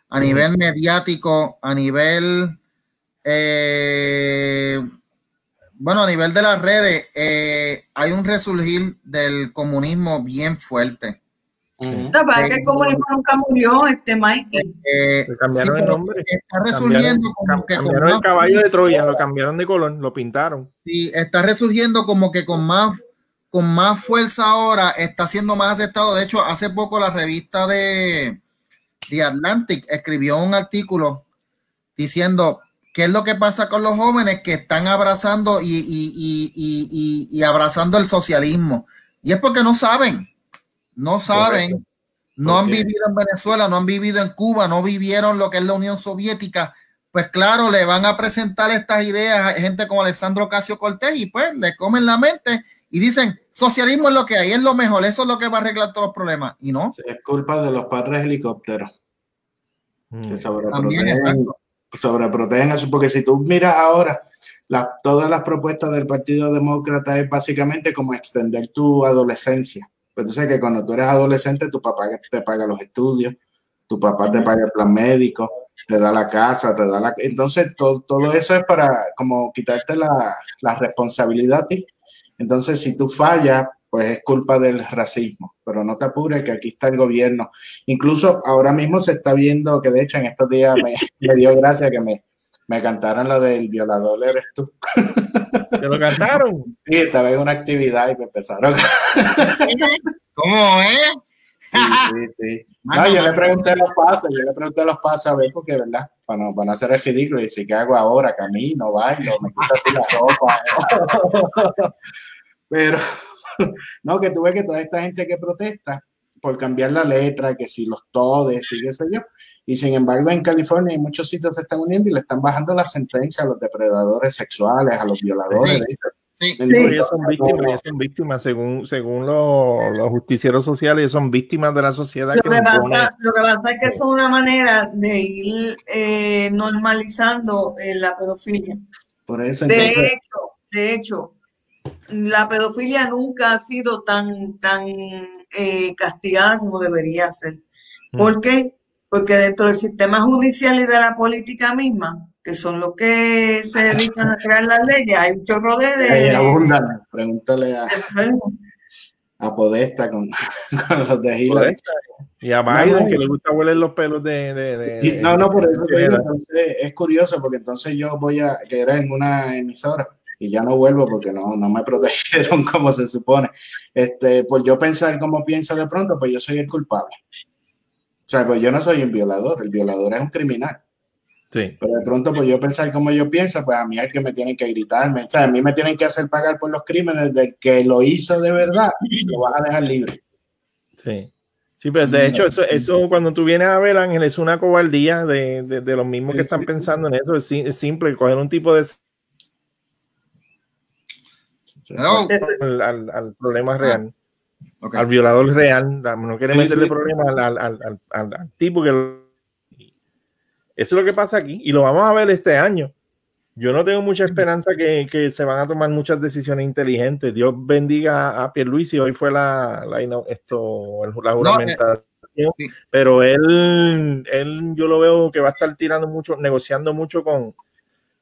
a nivel mediático, a nivel, eh, bueno, a nivel de las redes, eh, hay un resurgir del comunismo bien fuerte. La verdad es que el comunismo nunca murió, este Mikey. Eh, cambiaron sí, el nombre. Está resurgiendo Cambiaron, como que con cambiaron el más- caballo de Troya, lo cambiaron de color, lo pintaron. Sí, está resurgiendo como que con más, con más fuerza ahora, está siendo más aceptado. De hecho, hace poco la revista de, de Atlantic escribió un artículo diciendo qué es lo que pasa con los jóvenes que están abrazando y, y- y- y- y- y abrazando el socialismo. Y es porque no saben, no saben, Correcto. no han vivido en Venezuela, no han vivido en Cuba, no vivieron lo que es la Unión Soviética. Pues claro, le van a presentar estas ideas a gente como Alessandro Casio Cortés y pues le comen la mente y dicen, socialismo es lo que hay, es lo mejor, eso es lo que va a arreglar todos los problemas. Y no, Es culpa de los padres helicópteros Mm. que también, sobreprotegen, sobreprotegen eso, porque si tú miras ahora, la- todas las propuestas del Partido Demócrata es básicamente como extender tu adolescencia. Pero tú sabes que cuando tú eres adolescente, tu papá te paga los estudios, tu papá te paga el plan médico, te da la casa, te da la... Entonces, todo, eso es para como quitarte la, la responsabilidad a ti. Entonces, si tú fallas, pues es culpa del racismo, pero no te apures que aquí está el gobierno. Incluso ahora mismo se está viendo que de hecho en estos días me, me dio gracia que me, me cantaran la del violador eres tú. ¿Te lo cantaron? Sí, estaba en una actividad y me empezaron. ¿Cómo es? Sí, sí, sí. No, yo le pregunté los pasos, yo le pregunté los pasos a ver, porque, ¿verdad? Para no, para no hacer el ridículo y decir, ¿qué hago ahora? Camino, bailo, me quito así la ropa. Pero, no, que tuve que toda esta gente que protesta por cambiar la letra, que si los todes y qué sé yo. Y sin embargo, en California y muchos sitios se están uniendo y le están bajando la sentencia a los depredadores sexuales, a los violadores. Sí. Sí. Sí, ellos son víctimas, ellos son víctimas según, según los, los justicieros sociales, ellos son víctimas de la sociedad Lo que pasa, lo que pasa es que eso es una manera de ir eh, normalizando eh, la pedofilia. Por eso, De entonces, hecho, de hecho, la pedofilia nunca ha sido tan, tan eh, castigada como debería ser. ¿Por qué? Porque dentro del sistema judicial y de la política misma, que son los que se dedican a crear las leyes, hay un chorro de, de-. Pregúntale a, a Podesta con, con los de Hillary. Y a Biden, no. que le gusta hueler los pelos de. de, de- Y- no, no, por eso te digo, entonces, es curioso porque entonces yo voy a que era en una emisora y ya no vuelvo porque no, no me protegieron como se supone. Este, pues yo pensar como piensa de pronto, pues yo soy el culpable. O sea, pues yo no soy un violador, el violador es un criminal. Sí. Pero de pronto, pues yo pensar como yo pienso, pues a mí es que me tienen que gritarme. O sea, a mí me tienen que hacer pagar por los crímenes del que lo hizo de verdad, lo vas a dejar libre. Sí. Sí, pero de hecho, eso, eso cuando tú vienes a ver, Ángel, es una cobardía de, de, de los mismos que están pensando en eso. Es, si- es simple, coger un tipo de al, al- al problema real, Ok. al violador real. No quiere meterle sí. problema al, al, al, al- tipo que. lo- Eso es lo que pasa aquí y lo vamos a ver este año. Yo no tengo mucha esperanza que, que se van a tomar muchas decisiones inteligentes. Dios bendiga a Pierluisi. Hoy fue la, la, esto, la juramentación. sí. Pero él, él, yo lo veo que va a estar tirando mucho, negociando mucho con,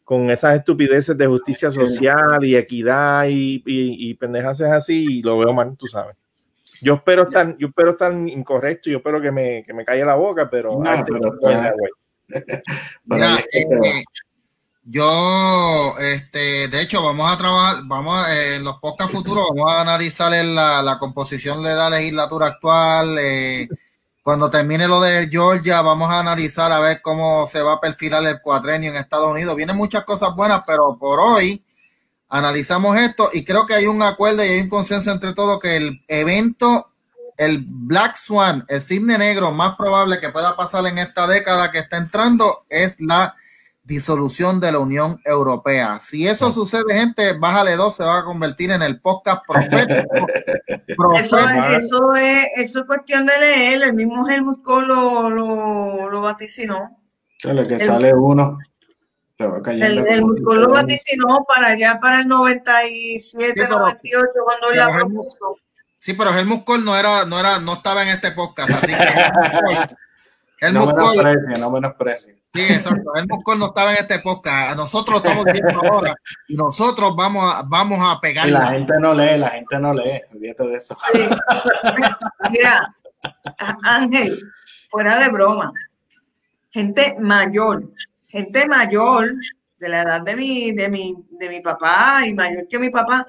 con esas estupideces de justicia social y equidad y, y, y pendejas así. Y lo veo mal, tú sabes. Yo espero estar, yo espero estar incorrecto. Yo espero que me, que me calle la boca, pero, No, está-. Pero Mira, eh, yo, este, de hecho, vamos a trabajar, vamos a- eh, en los podcasts futuros, vamos a analizar la, la composición de la legislatura actual. eh, cuando termine lo de Georgia, vamos a analizar a ver cómo se va a perfilar el cuatrenio en Estados Unidos. Vienen muchas cosas buenas, pero por hoy analizamos esto y creo que hay un acuerdo y hay un consenso entre todos que el evento, el Black Swan, el cisne negro más probable que pueda pasar en esta década que está entrando es la disolución de la Unión Europea. Si eso sucede, gente, bájale dos, se va a convertir en el podcast profético. Eso es, eso es, eso es cuestión de leer, el mismo Helmut Kohl lo, lo, lo vaticinó. Lo que El- sale uno, se va cayendo. El, Kohl lo vaticinó para allá, para el 97, Sí, pero- 98, cuando él la propuso. Sí, pero Helmut Kohl no era, no era, no estaba en este podcast, así que Kohl- No Helmut Kohl- menosprecia, no. Sí, exacto. Helmut Kohl no estaba en este podcast. Nosotros estamos viendo ahora y nosotros vamos a, vamos a Y la gente no lee, la gente no lee, olvídate de eso. Sí. Mira, Ángel, fuera de broma, gente mayor, gente mayor de la edad de mi, de mi, de mi papá y mayor que mi papá,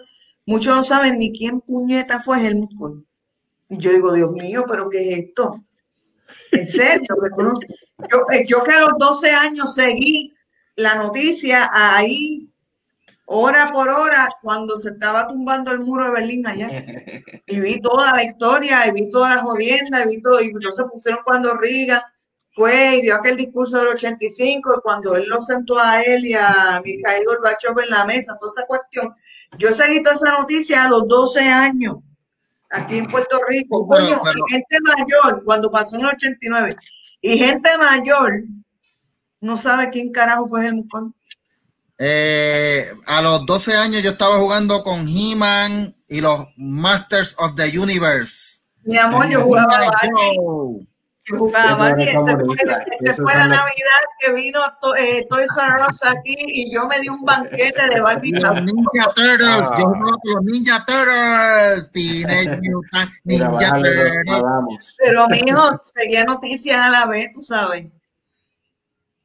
muchos no saben ni quién puñeta fue Helmut Kohl. Y yo digo, Dios mío, pero ¿qué es esto? En serio, yo, eh, yo que a los 12 años seguí la noticia ahí, hora por hora, cuando se estaba tumbando el muro de Berlín allá y vi toda la historia, y vi toda la jodienda, y vi todo, y entonces pusieron cuando Reagan fue y dio aquel discurso del 85, y cuando él lo sentó a él y a Mikhail Gorbachev en la mesa, toda esa cuestión. Yo seguí toda esa noticia a los 12 años, aquí en Puerto Rico. Pero- Coño, pero- y gente mayor, cuando pasó en el 89, y gente mayor no sabe quién carajo fue Kohl. Eh, a los 12 años yo estaba jugando con He-Man y los Masters of the Universe. Mi amor, yo jugaba G.I. Barbie. era Ese fue, ese fue la Navidad que vino to- eh, Toys R Us aquí y yo me di un banquete de Barbie. Y los Ninja Turtles, Ah. yo con los Ninja Turtles, Teenage Mutant Mira, Ninja Turtles. Pero mi hijo seguía noticias a la vez, tú sabes.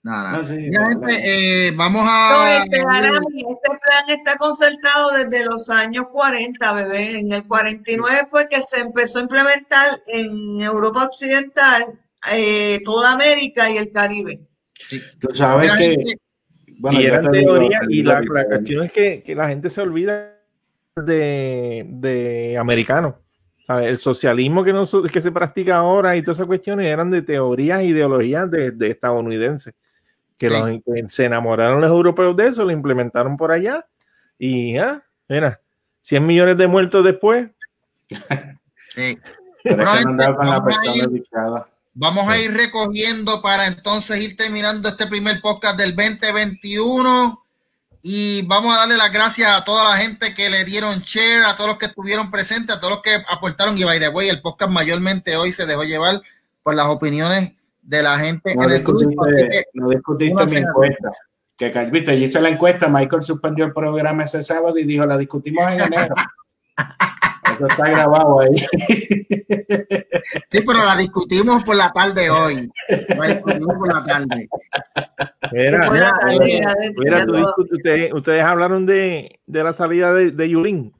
Nada, Ah, sí, Mira, dale. gente, eh, vamos No, a. este, Arami, ese plan está concertado desde los años 40, bebé. En el 49 fue que se empezó a implementar en Europa Occidental, eh, toda América y el Caribe. Tú sabes que. gente, Bueno, y yo eran te digo, teorías, te y la, la cuestión es que, que la gente se olvida de, de americano. ¿sabes? El socialismo que, no, que se practica ahora y todas esas cuestiones eran de teorías e ideologías de, de estadounidenses. Que, Sí. los, que se enamoraron los europeos de eso, lo implementaron por allá. Y ya, mira, 100 millones de muertos después. sí. Pero es Bueno, que no gente, andaba con la vamos a persona ir- indicada. Vamos a ir recogiendo para entonces ir terminando este primer podcast del 2021 y vamos a darle las gracias a toda la gente que le dieron share, a todos los que estuvieron presentes, a todos los que aportaron y by the way, el podcast mayormente hoy se dejó llevar por las opiniones de la gente No en el grupo. que, no discutiste mi encuesta. Que viste, yo hice la encuesta, Michael suspendió el programa ese sábado y dijo, la discutimos en enero. Eso está grabado ahí. sí, pero la discutimos por la tarde hoy. La discutimos por la tarde. Mira, la tú todo. discu- ustedes, ustedes hablaron de, de la salida de, de Yulín.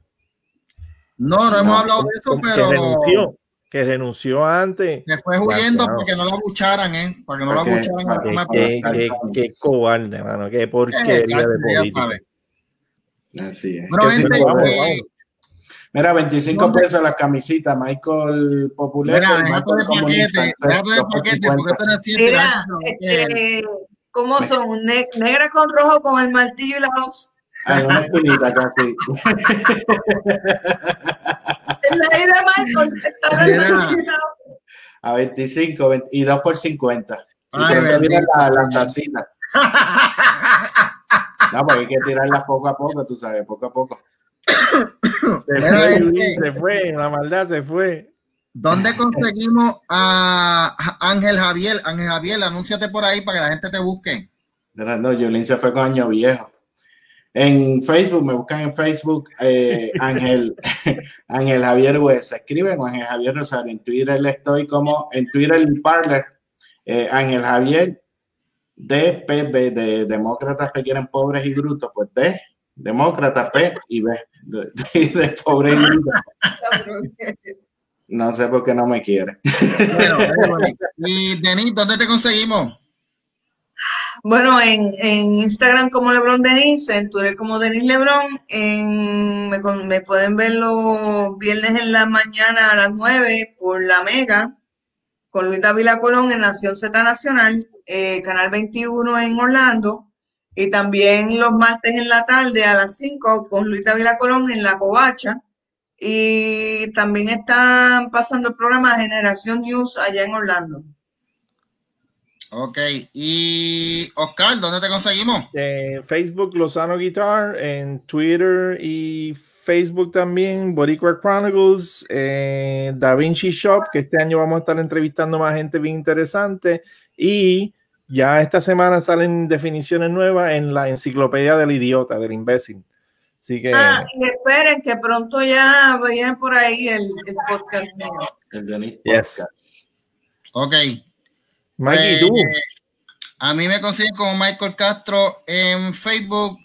No, no hemos No, hablado de eso, pero renunció, que renunció antes. se fue huyendo Demasiado. para que no la bucharan, ¿eh? Para que no la Porque- la porque- Qué, qué, qué cobarde, hermano. Qué porquería Eh, de política. Así es. Bueno, Que sí, gente, vamos, eh, vamos. Mira, 25 ¿Dónde? pesos la camisita, Michael Popular. Mira, déjate de paquete, déjate de paquete, porque eso no es siete Mira, este, ¿cómo son? Ne- negra con rojo con el martillo y la hoz. Hay una espinita casi. Idea de Michael. está el Mira. y. A 25 20 y 2 por 50. Y Ay, pronto viene la, la tacita. No, porque hay que tirarlas poco a poco, tú sabes, poco a poco. Se fue, este- se fue, la maldad se fue. ¿Dónde conseguimos a Ángel Javier? Ángel Javier, anúnciate por ahí para que la gente te busque. No, no, Yulín se fue con Año Viejo. En Facebook, me buscan en Facebook eh, Ángel, Ángel Javier Huesa. Escriben con Ángel Javier Rosario. En Twitter le estoy como, en Twitter y Parler, eh, Ángel Javier DPB, de Demócratas te quieren pobres y brutos, pues D, Demócrata P y B, de, de, de pobre y bruto. No sé por qué no me quiere. Bueno, y Denis, ¿dónde te conseguimos? Bueno, en, en Instagram como Lebron Denise, en Twitter como Denis Lebron, en, me, me pueden ver los viernes en la mañana a las 9 por La Mega, con Luis Dávila Colón en Nación Z Nacional, eh, Canal 21 en Orlando, y también los martes en la tarde a las 5 con Luis Dávila Colón en La Covacha, y también están pasando el programa Generación News allá en Orlando. Ok, y Oscar, ¿dónde te conseguimos? En Facebook, Lozano Guitar, en Twitter y Facebook también, Boricua Chronicles, eh, Da Vinci Shop, que este año vamos a estar entrevistando más gente bien interesante. Y ya esta semana salen definiciones nuevas en la enciclopedia del idiota, del imbécil. Así que Ah, y esperen que pronto ya vayan por ahí el, el podcast. El Denis Yes. Podcast. Ok. Mikey, Eh, tú. A mí me consiguen como Michael Castro en Facebook,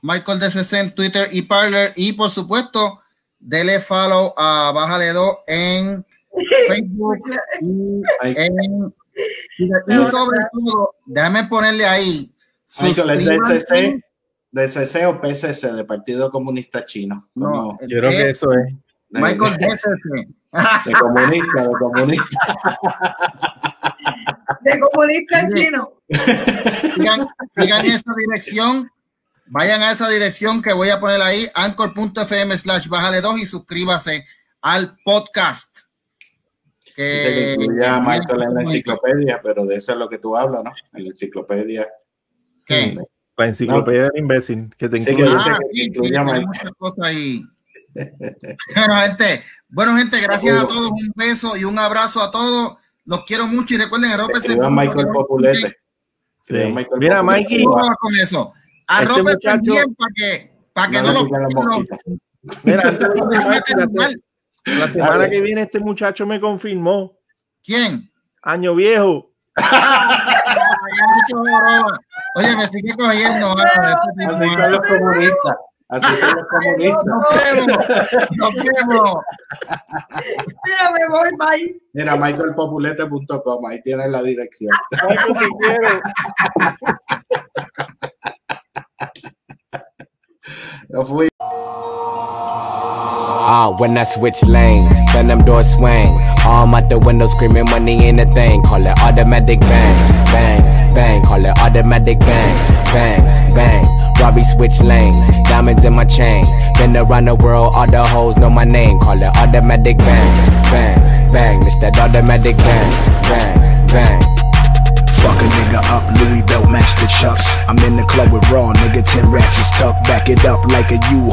Michael DCC en Twitter y Parler. Y por supuesto, dele follow a Bájale 2 en Facebook y en. Y sobre todo, déjame ponerle ahí. Michael, ¿es suscríbanse. DCC, DCC o PCC, de Partido Comunista Chino? No, Yo creo que eso es. De, Michael DCC. de comunista, de comunista. De comunista chino. sigan, sigan esa dirección, vayan a esa dirección que voy a poner ahí, anchor.fm slash bájale 2 y suscríbase al podcast. Dice que Que, incluye a Michael en la enciclopedia, pero de eso es lo que tú hablas, ¿no? En la enciclopedia. ¿Qué? La enciclopedia del imbécil, que te Sí, que incluye. dice Ah, que sí, sí, incluye a Michael. muchas cosas ahí. Bueno, gente, bueno, gente, gracias a todos. Un beso y un abrazo a todos. Los quiero mucho y recuerden, arrópense. Michael Populete. Sí. Michael Mira. Mikey, con eso. Arrópense muchacho- bien para que, para que No no, le lo pican las no- mosquitas. mira, antes de fíjate, mal. la semana que viene este muchacho me confirmó, ¿Quién? año viejo. Oye, me sigue cogiendo. este Así son los comunistas. Así son los comunistas. Nos vemos. Nos vemos. Mira, me voy, bye. Mira, michaelpopulete.com, ahí tienes la dirección. Michael. Yo fui. Ah, when I switch lanes, then them doors swing. Arm out the window screaming money in the thing. Call it automatic bang, bang, bang. Call it automatic bang, bang, bang. Robbie switch lanes, diamonds in my chain. Been around the world, all the hoes know my name. Call it automatic bang, bang, bang. It's that automatic bang, bang, bang. Fuck a nigga up, Louis belt match the chucks. I'm in the club with raw, nigga, 10 ratchets tucked. Back it up like a U